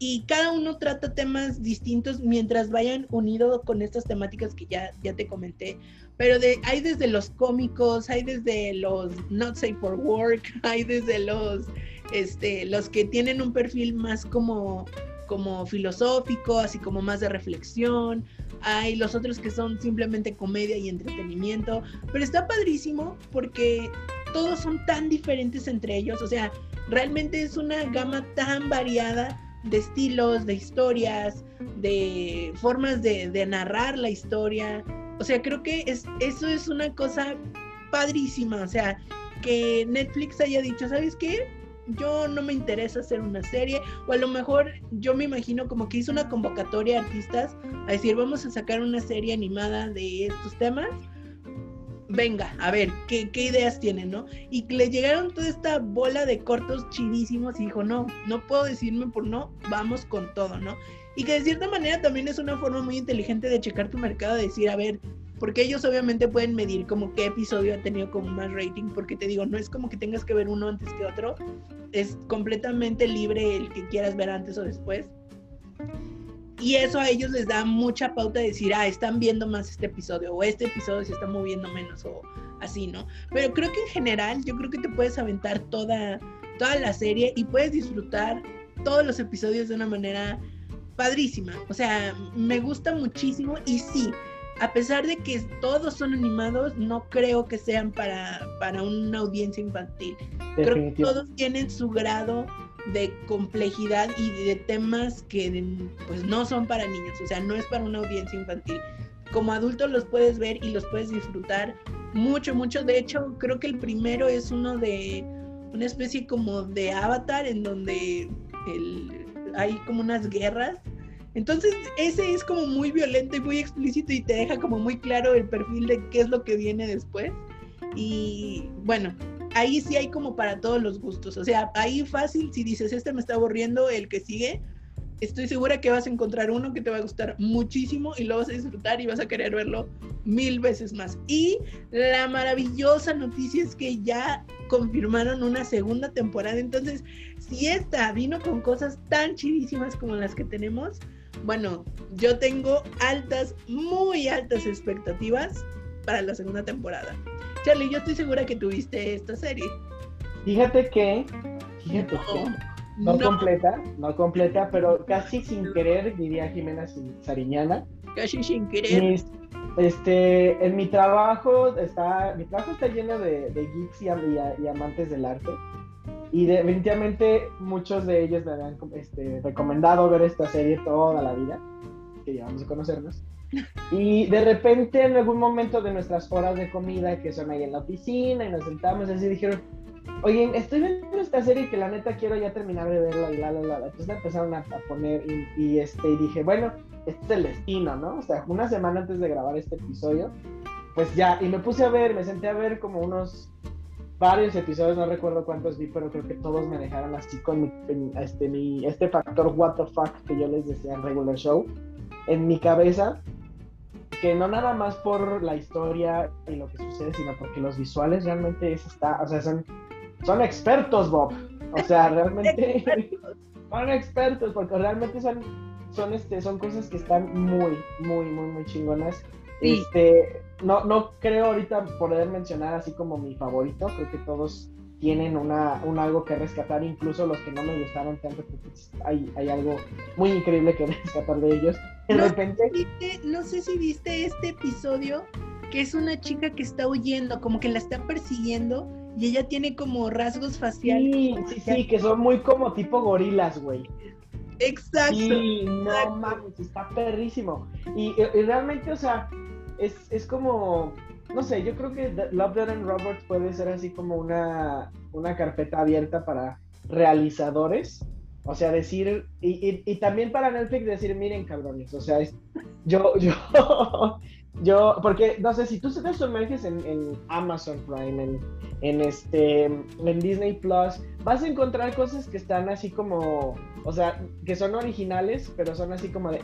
Y cada uno trata temas distintos mientras vayan unidos con estas temáticas que ya, ya te comenté. Pero hay desde los cómicos, hay desde los not safe for work, [LAUGHS] hay desde los, este, los que tienen un perfil más como, como filosófico, así como más de reflexión. Hay los otros que son simplemente comedia y entretenimiento. Pero está padrísimo porque todos son tan diferentes entre ellos. O sea, realmente es una gama tan variada de estilos, de historias, de formas de, narrar la historia. O sea, creo que es, eso es una cosa padrísima. O sea, que Netflix haya dicho, ¿sabes qué? Yo no me interesa hacer una serie, o a lo mejor yo me imagino como que hizo una convocatoria a artistas a decir, vamos a sacar una serie animada de estos temas. Venga, a ver, ¿qué, ideas tienen, no? Y le llegaron toda esta bola de cortos chidísimos y dijo, no, no puedo decirme por no, vamos con todo, ¿no? Y que de cierta manera también es una forma muy inteligente de checar tu mercado, de decir, a ver, porque ellos obviamente pueden medir como qué episodio ha tenido como más rating, porque te digo, no es como que tengas que ver uno antes que otro, es completamente libre el que quieras ver antes o después. Y eso a ellos les da mucha pauta de decir, ah, están viendo más este episodio, o este episodio se está moviendo menos, o así, ¿no? Pero creo que en general, yo creo que te puedes aventar toda, toda la serie y puedes disfrutar todos los episodios de una manera padrísima. O sea, me gusta muchísimo y sí, a pesar de que todos son animados, no creo que sean para, para una audiencia infantil. Creo que todos tienen su grado de complejidad y de temas que pues no son para niños, o sea, no es para una audiencia infantil. Como adultos los puedes ver y los puedes disfrutar mucho, mucho. De hecho, creo que el primero es uno de una especie como de avatar en donde el, hay como unas guerras. Entonces, ese es como muy violento y muy explícito y te deja como muy claro el perfil de qué es lo que viene después. Y bueno, ahí sí hay como para todos los gustos. O sea, ahí fácil, si dices, este me está aburriendo, el que sigue, estoy segura que vas a encontrar uno que te va a gustar muchísimo y lo vas a disfrutar y vas a querer verlo mil veces más. Y la maravillosa noticia es que ya confirmaron una segunda temporada. Entonces, si esta vino con cosas tan chidísimas como las que tenemos, bueno, yo tengo altas, muy altas expectativas para la segunda temporada. Charlie, yo estoy segura que tuviste esta serie. Fíjate que, fíjate que, no, completa, no completa, pero casi sin querer, diría Jimena Sariñana. Casi sin querer. este, en mi trabajo está, mi trabajo está lleno de, de geeks y, y, amantes del arte. Y definitivamente muchos de ellos me han este, recomendado ver esta serie toda la vida, que llevamos a conocernos. Y de repente, en algún momento de nuestras horas de comida, que son ahí en la oficina, y nos sentamos así, dijeron, oye, estoy viendo esta serie que la neta quiero ya terminar de verla, y la, la, la. Entonces empezaron a, poner, y, este, y dije, bueno, este es el destino, ¿no? O sea, una semana antes de grabar este episodio, pues ya, y me puse a ver, me senté a ver como unos varios episodios, no recuerdo cuántos vi, pero creo que todos me dejaron así con mi, este, mi, este factor what the fuck que yo les decía en regular show en mi cabeza que no nada más por la historia y lo que sucede, sino porque los visuales realmente es está, o sea, son, son expertos, Bob. O sea, [LAUGHS] realmente son expertos, porque realmente son, son, este, son cosas que están muy, muy, muy, muy chingonas. Este, no, no creo ahorita poder mencionar así como mi favorito, creo que todos tienen una, un algo que rescatar, incluso los que no me gustaron tanto, porque hay, hay algo muy increíble que [LAUGHS] rescatar de ellos. De no repente... no sé si viste este episodio, que es una chica que está huyendo, como que la está persiguiendo, y ella tiene como rasgos faciales. Sí, sí, sí, que son muy como tipo gorilas, güey. Exacto. Sí, no mames, está perrísimo. Y, y, realmente, o sea, es, es como no sé, yo creo que Love, Dead and Robots puede ser así como una, una carpeta abierta para realizadores. O sea, decir, y, y, también para Netflix decir, miren cabrones, o sea, es, yo, [LAUGHS] yo, yo, porque, no sé, si tú te sumerges en, en Amazon Prime, en, en, este, en Disney Plus, vas a encontrar cosas que están así como, o sea, que son originales, pero son así como de,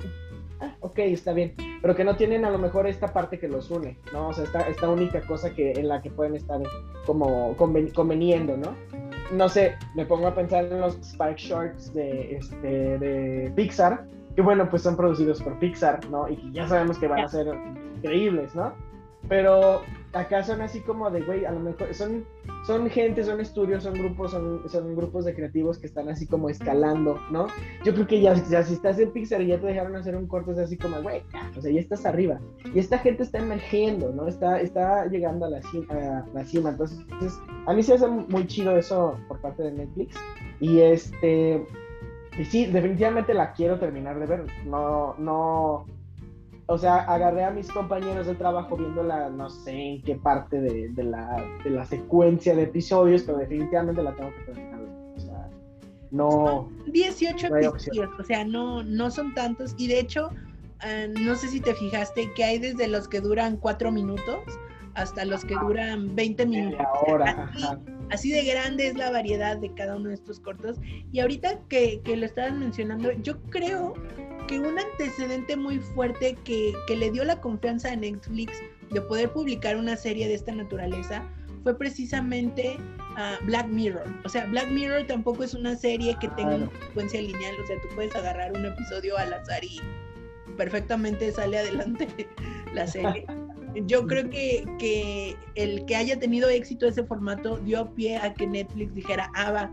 ah, ok, está bien, pero que no tienen a lo mejor esta parte que los une, ¿no? O sea, esta, esta única cosa que, en la que pueden estar como conveniendo, ¿no? No sé, me pongo a pensar en los Spike Shorts de, este, de Pixar, que bueno, pues son producidos por Pixar, ¿no? Y ya sabemos que van a ser increíbles, ¿no? Pero acá son así como de, güey, a lo mejor son, son gente, son estudios, son grupos, son, son grupos de creativos que están así como escalando, ¿no? Yo creo que ya, si estás en Pixar y ya te dejaron hacer un corto, es así como, güey, o sea, ya estás arriba. Y esta gente está emergiendo, ¿no? Está, está llegando a la, cima, la cima. Entonces, a mí se hace muy chido eso por parte de Netflix. Y este, y sí, definitivamente la quiero terminar de ver. No, no, o sea, agarré a mis compañeros de trabajo viéndola, no sé en qué parte de, de, la, de la secuencia de episodios, pero definitivamente la tengo que terminar. O sea, no. 18 episodios, o sea, no, no son tantos. Y de hecho, uh, no sé si te fijaste que hay desde los que duran 4 minutos hasta los que duran 20 minutos. Ahora, así, de grande es la variedad de cada uno de estos cortos. Y ahorita que, que lo estaban mencionando, yo creo que un antecedente muy fuerte que, que, le dio la confianza a Netflix de poder publicar una serie de esta naturaleza fue precisamente uh, Black Mirror. O sea, Black Mirror tampoco es una serie que tenga una secuencia lineal, o sea, tú puedes agarrar un episodio al azar y perfectamente sale adelante [LAUGHS] la serie. Yo creo que, que el que haya tenido éxito ese formato dio pie a que Netflix dijera, ah, va,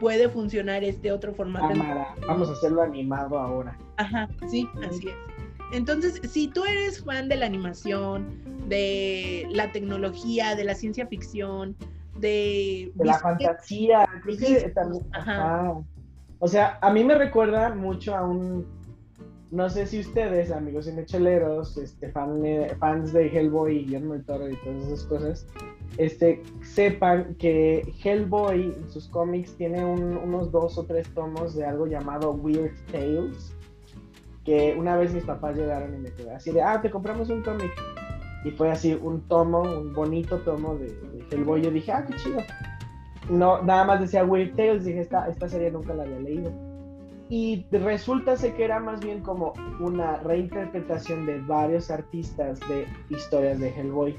puede funcionar este otro formato. vamos a hacerlo animado ahora. Ajá, sí, así es. Entonces, si tú eres fan de la animación, de la tecnología, de la ciencia ficción, de... de la fantasía, creo que también... Ajá. O sea, a mí me recuerda mucho a un... No sé si ustedes, amigos cinecheleros, este, fan, fans de Hellboy y Guillermo del Toro y todas esas cosas, este, sepan que Hellboy en sus cómics tiene unos dos o tres tomos de algo llamado Weird Tales, que una vez mis papás llegaron y me quedaron así de, ah, te compramos un cómic. Y fue así un tomo, un bonito tomo de, Hellboy. Yo dije, ah, qué chido. No, nada más decía Weird Tales, dije, esta, esta serie nunca la había leído. Y resulta que era más bien como una reinterpretación de varios artistas de historias de Hellboy.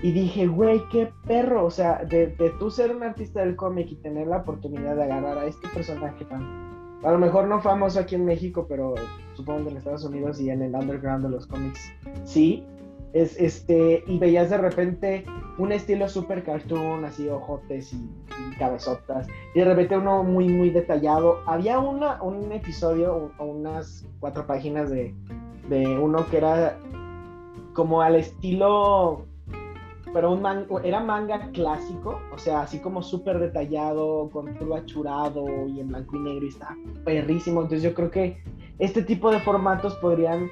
Y dije, güey, qué perro. O sea, de, de tú ser un artista del cómic y tener la oportunidad de agarrar a este personaje tan, a lo mejor no famoso aquí en México, pero supongo que en Estados Unidos y en el underground de los cómics, sí. Es, este, y veías de repente un estilo super cartoon, así ojotes y, cabezotas, y de repente uno muy, muy detallado. Había una, un episodio o unas cuatro páginas de, de uno que era como al estilo pero un era manga clásico, o sea, así como súper detallado, con todo achurado y en blanco y negro y está perrísimo. Entonces yo creo que este tipo de formatos podrían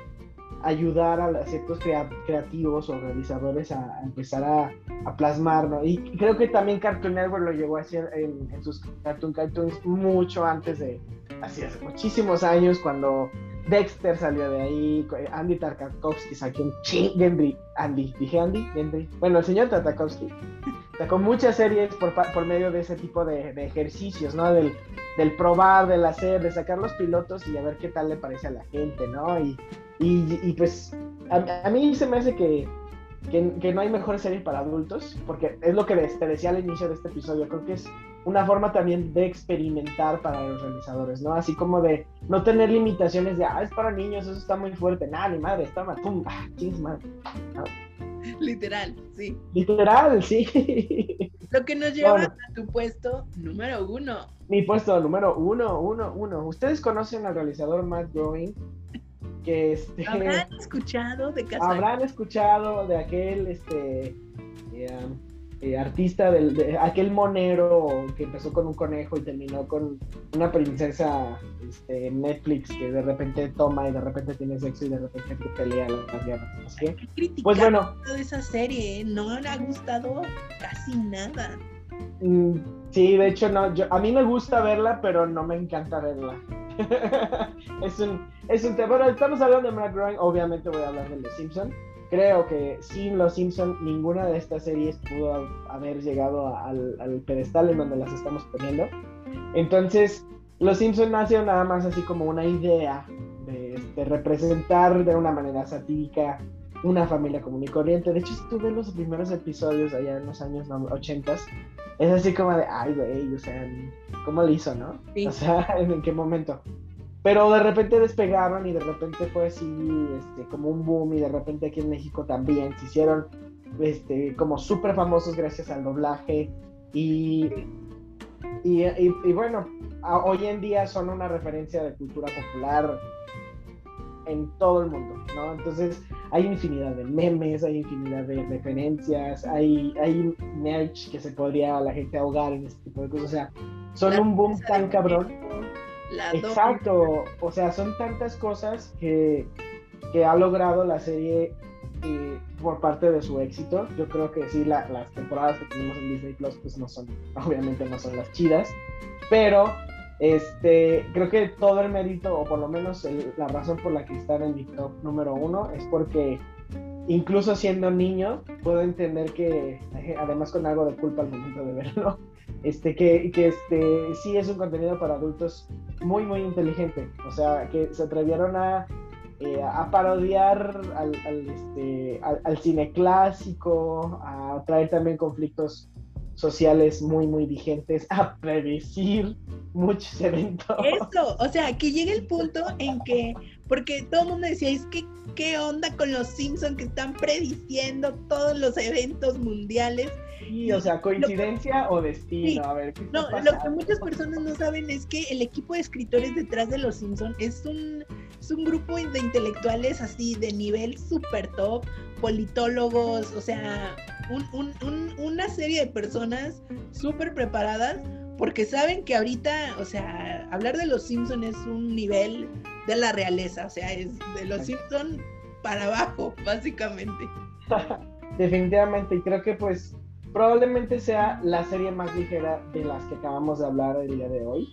ayudar a ciertos creativos o realizadores a, empezar a, plasmar, ¿no? Y creo que también Cartoon Network lo llegó a hacer en, sus Cartoon Cartoons mucho antes de, así hace muchísimos años, cuando Dexter salió de ahí, Andy Tartakovsky sacó un ching, Gendry, Andy, dije Andy, Gendry, bueno, el señor Tartakovsky sacó muchas series por, por medio de ese tipo de, ejercicios, ¿no? Del, del, probar, del hacer, de sacar los pilotos y a ver qué tal le parece a la gente, ¿no? Y, y, y pues a, a, mí se me hace que, que, que, no hay mejor serie para adultos, porque es lo que te decía al inicio de este episodio, creo que es una forma también de experimentar para los realizadores, ¿no? Así como de no tener limitaciones de, ah, es para niños, eso está muy fuerte, nada, ni madre, está mal, pum, ah, madre. Literal, sí. Literal, sí. [LAUGHS] Lo que nos lleva a tu puesto número uno. Mi puesto número uno, uno, uno. ¿Ustedes conocen al realizador Matt Groening? Que este, habrán escuchado de casa. Habrán escuchado de aquel, este, eh, eh, artista del, de aquel monero que empezó con un conejo y terminó con una princesa este, en Netflix que de repente toma y de repente tiene sexo y de repente pelea las guerras. Pues bueno. De esa serie, ¿eh? no le ha gustado casi nada. Mm, sí, de hecho no, yo, a mí me gusta verla, pero no me encanta verla. [LAUGHS] es un, es un tema. Bueno, estamos hablando de Matt Groening, obviamente voy a hablar de The Simpson creo que sin Los Simpson ninguna de estas series pudo haber llegado al, pedestal en donde las estamos poniendo. Entonces, Los Simpson nació nada más así como una idea de, representar de una manera satírica una familia común y corriente. De hecho, si tú ves los primeros episodios allá en los años 80, es así como de, ay, güey, o sea, ¿cómo lo hizo, no? O sea, [LAUGHS] ¿en qué momento? Pero de repente despegaron y de repente fue así este, como un boom y de repente aquí en México también se hicieron este, como súper famosos gracias al doblaje. Y, y, y, bueno, hoy en día son una referencia de cultura popular en todo el mundo, ¿no? Entonces hay infinidad de memes, hay infinidad de referencias, hay, hay merch que se podría la gente ahogar en este tipo de cosas, o sea, son un boom tan cabrón Exacto, o sea, son tantas cosas que, que ha logrado la serie eh, por parte de su éxito. Yo creo que sí, las temporadas que tenemos en Disney Plus, pues no son, obviamente no son las chidas, pero este, creo que todo el mérito, o por lo menos la razón por la que están en mi top número uno, es porque incluso siendo niño, puedo entender que, además con algo de culpa al momento de verlo, este, que, que este, sí es un contenido para adultos muy, muy inteligente. O sea, que se atrevieron a eh, a parodiar al, este, al, cine clásico, a traer también conflictos sociales muy, muy vigentes, a predecir muchos eventos. Eso, o sea, que llegue el punto en que, porque todo el mundo decía, es que, ¿qué onda con los Simpsons que están prediciendo todos los eventos mundiales? Sí, o sea, coincidencia o destino, Sí. a ver, ¿qué está No, lo que muchas personas no saben es que el equipo de escritores detrás de los Simpsons es un, es un grupo de intelectuales así de nivel super top, politólogos, o sea, un- un- un- una serie de personas súper preparadas porque saben que ahorita, o sea, hablar de los Simpsons es un nivel de la realeza, o sea, es de los Simpsons para abajo, básicamente. [LAUGHS] Definitivamente, y creo que pues probablemente sea la serie más ligera de las que acabamos de hablar el día de hoy.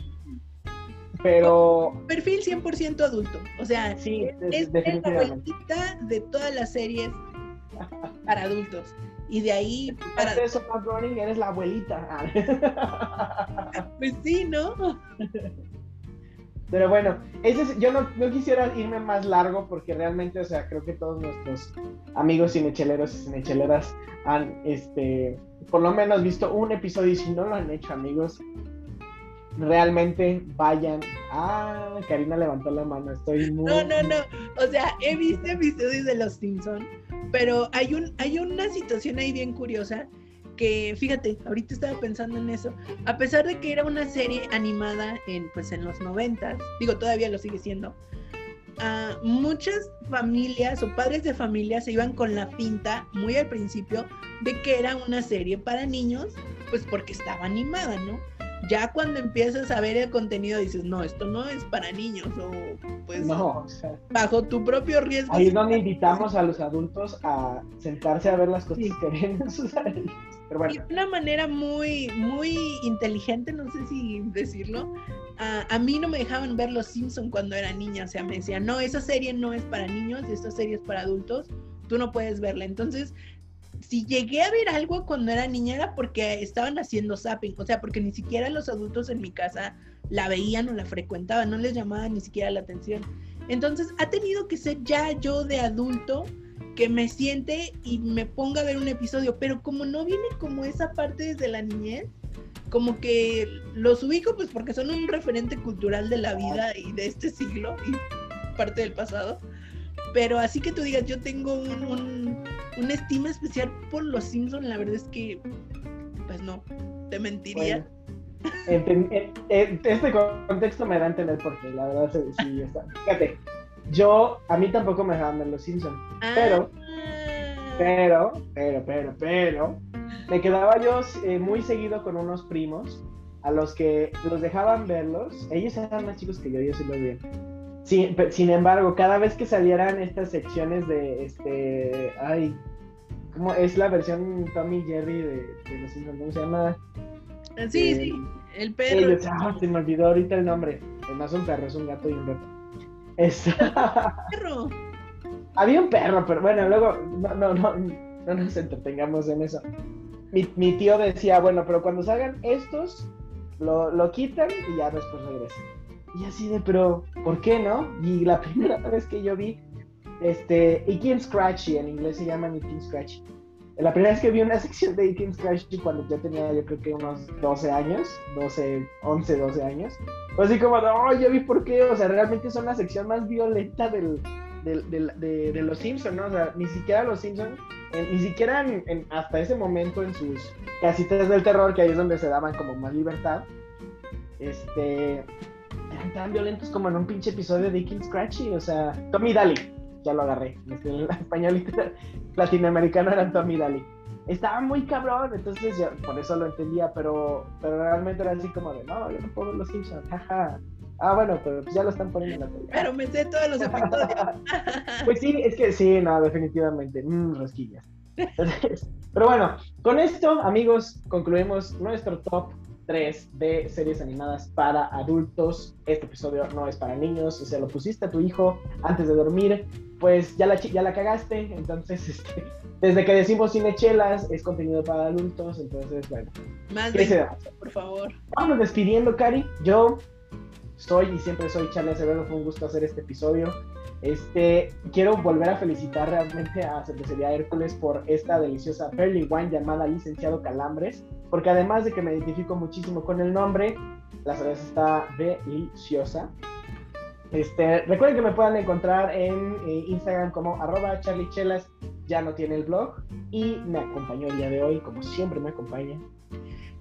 Pero Perfil 100% adulto, o sea, sí, es, de- es la abuelita de todas las series para adultos. Y de ahí, para, Para eso, Groening, eres la abuelita. pues sí, ¿no? [LAUGHS] Pero bueno, ese es- yo no, no quisiera irme más largo porque realmente, o sea, creo que todos nuestros amigos cinecheleros y cinecheleras han, este, por lo menos visto un episodio y si no lo han hecho, amigos, realmente vayan. Ah, Karina levantó la mano, estoy muy... No, no, no. O sea, he visto episodios de Los Simpson, pero hay un, hay una situación ahí bien curiosa fíjate, ahorita estaba pensando en eso. A pesar de que era una serie animada en, pues, en los noventas, digo, todavía lo sigue siendo. ah, muchas familias o padres de familia se iban con la finta muy al principio de que era una serie para niños, pues porque estaba animada, ¿no? Ya cuando empiezas a ver el contenido dices, no, esto no es para niños o pues No, o sea, bajo tu propio riesgo. ahí es donde invitamos a los adultos a sentarse a ver las cosas Sí. que ven en sus [LAUGHS] De una manera muy, muy inteligente, no sé si decirlo. A, a mí no me dejaban ver Los Simpson cuando era niña, o sea, me decían, no, esa serie no es para niños, esta serie es para adultos, tú no puedes verla. Entonces, si llegué a ver algo cuando era niña era porque estaban haciendo zapping, o sea, porque ni siquiera los adultos en mi casa la veían o la frecuentaban, no les llamaba ni siquiera la atención. Entonces, ha tenido que ser ya yo de adulto que me siente y me ponga a ver un episodio, pero como no viene como esa parte desde la niñez, como que los ubico pues porque son un referente cultural de la vida y de este siglo y parte del pasado. Pero así que tú digas, yo tengo un, un- una estima especial por los Simpsons, la verdad es que, pues no, te mentiría. Bueno, este contexto me da a entender por qué, la verdad sí está. Fíjate, yo, a mí tampoco me dejaban ver los Simpsons, pero, Ah. pero, pero, pero, pero, me quedaba yo eh, muy seguido con unos primos a los que los dejaban verlos, ellos eran más chicos que yo, yo sí los vi. Sin, embargo, cada vez que salieran estas secciones de, este, ay, ¿cómo es la versión Tommy Jerry de, de los Simpsons? ¿Cómo se llama? Sí, Eh, sí, el perro. Ellos, ah, se me olvidó ahorita el nombre. No es un perro, es un gato y un gato. Es- [LAUGHS] perro. Había un perro, pero bueno, luego no, no, no, no nos entretengamos en eso. Mi, mi tío decía, bueno, pero cuando salgan estos, lo, lo quitan y ya después regresan. Y así de, pero, ¿por qué no? Y la [LAUGHS] primera vez que yo vi, este, and Scratchy, en inglés se llaman Icky and Scratchy. La primera vez que vi una sección de and Scratchy cuando yo tenía, yo creo que unos 12 años, 12, 11, 12 años, fue así como, oh, ya vi por qué, o sea, realmente son la sección más violenta del, del- del- de, de los Simpsons, ¿no? O sea, ni siquiera los Simpsons, eh, ni siquiera en- en- hasta ese momento en sus casitas del terror, que ahí es donde se daban como más libertad, este, eran tan violentos como en un pinche episodio de King Scratchy, o sea, Tommy Daly, ya lo agarré, en español y [LAUGHS] latinoamericano eran Tommy Daly. Estaba muy cabrón, entonces yo por eso lo entendía, pero, pero realmente era así como de, no, yo no puedo ver los Simpsons, jaja. Ah, bueno, pero pues ya lo están poniendo en la tele. Pero me sé todos los episodios. [LAUGHS] Pues sí, es que sí, no, definitivamente. Mmm, rosquillas. [LAUGHS] Entonces, pero bueno, con esto, amigos, concluimos nuestro top 3 de series animadas para adultos. Este episodio no es para niños, o sea, lo pusiste a tu hijo antes de dormir, pues ya la, ya la cagaste. Entonces, [LAUGHS] este, desde que decimos cinechelas, es contenido para adultos. Entonces, bueno, Más ¿qué se de por favor. Vamos despidiendo, Cari. Yo soy y siempre soy Charlie Acevedo, fue un gusto hacer este episodio. Este, quiero volver a felicitar realmente a Cervecería Hércules por esta deliciosa Perly Wine llamada Licenciado Calambres, porque además de que me identifico muchísimo con el nombre, la cerveza está deliciosa. Este, recuerden que me puedan encontrar en eh, Instagram como arroba charliechelas, ya no tiene el blog, y me acompañó el día de hoy, como siempre me acompaña.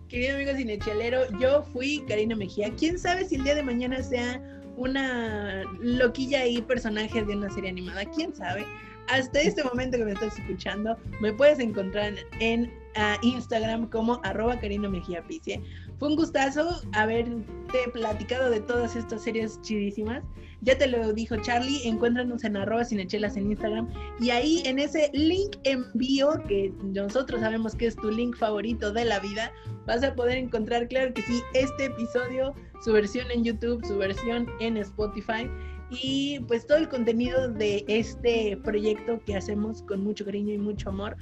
Querido amigo cinechelero, yo fui Karina Mejía. ¿Quién sabe si el día de mañana sea una loquilla y personaje de una serie animada? ¿Quién sabe? Hasta este momento que me estás escuchando, me puedes encontrar en uh, Instagram como arroba Karina Mejía Picie. Fue un gustazo haberte platicado de todas estas series chidísimas. Ya te lo dijo Charlie, encuéntranos en arroba cinechelas en Instagram y ahí en ese link envío que nosotros sabemos que es tu link favorito de la vida, vas a poder encontrar, claro que sí, este episodio, su versión en YouTube, su versión en Spotify y pues todo el contenido de este proyecto que hacemos con mucho cariño y mucho amor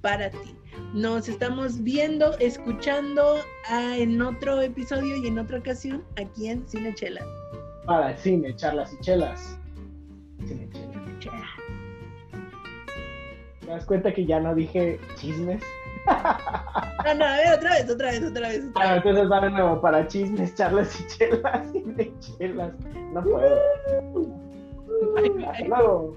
para ti. Nos estamos viendo, escuchando ah, en otro episodio y en otra ocasión aquí en Cine Chelas. Para el cine, charlas y chelas. Cine chelas. ¿Te das cuenta que ya no dije chismes? No, no, a ver, otra vez, otra vez, otra vez. Otra ah, vez. entonces va de nuevo para chismes, charlas y chelas, cine chelas. No puedo. Bye, bye. Hasta luego.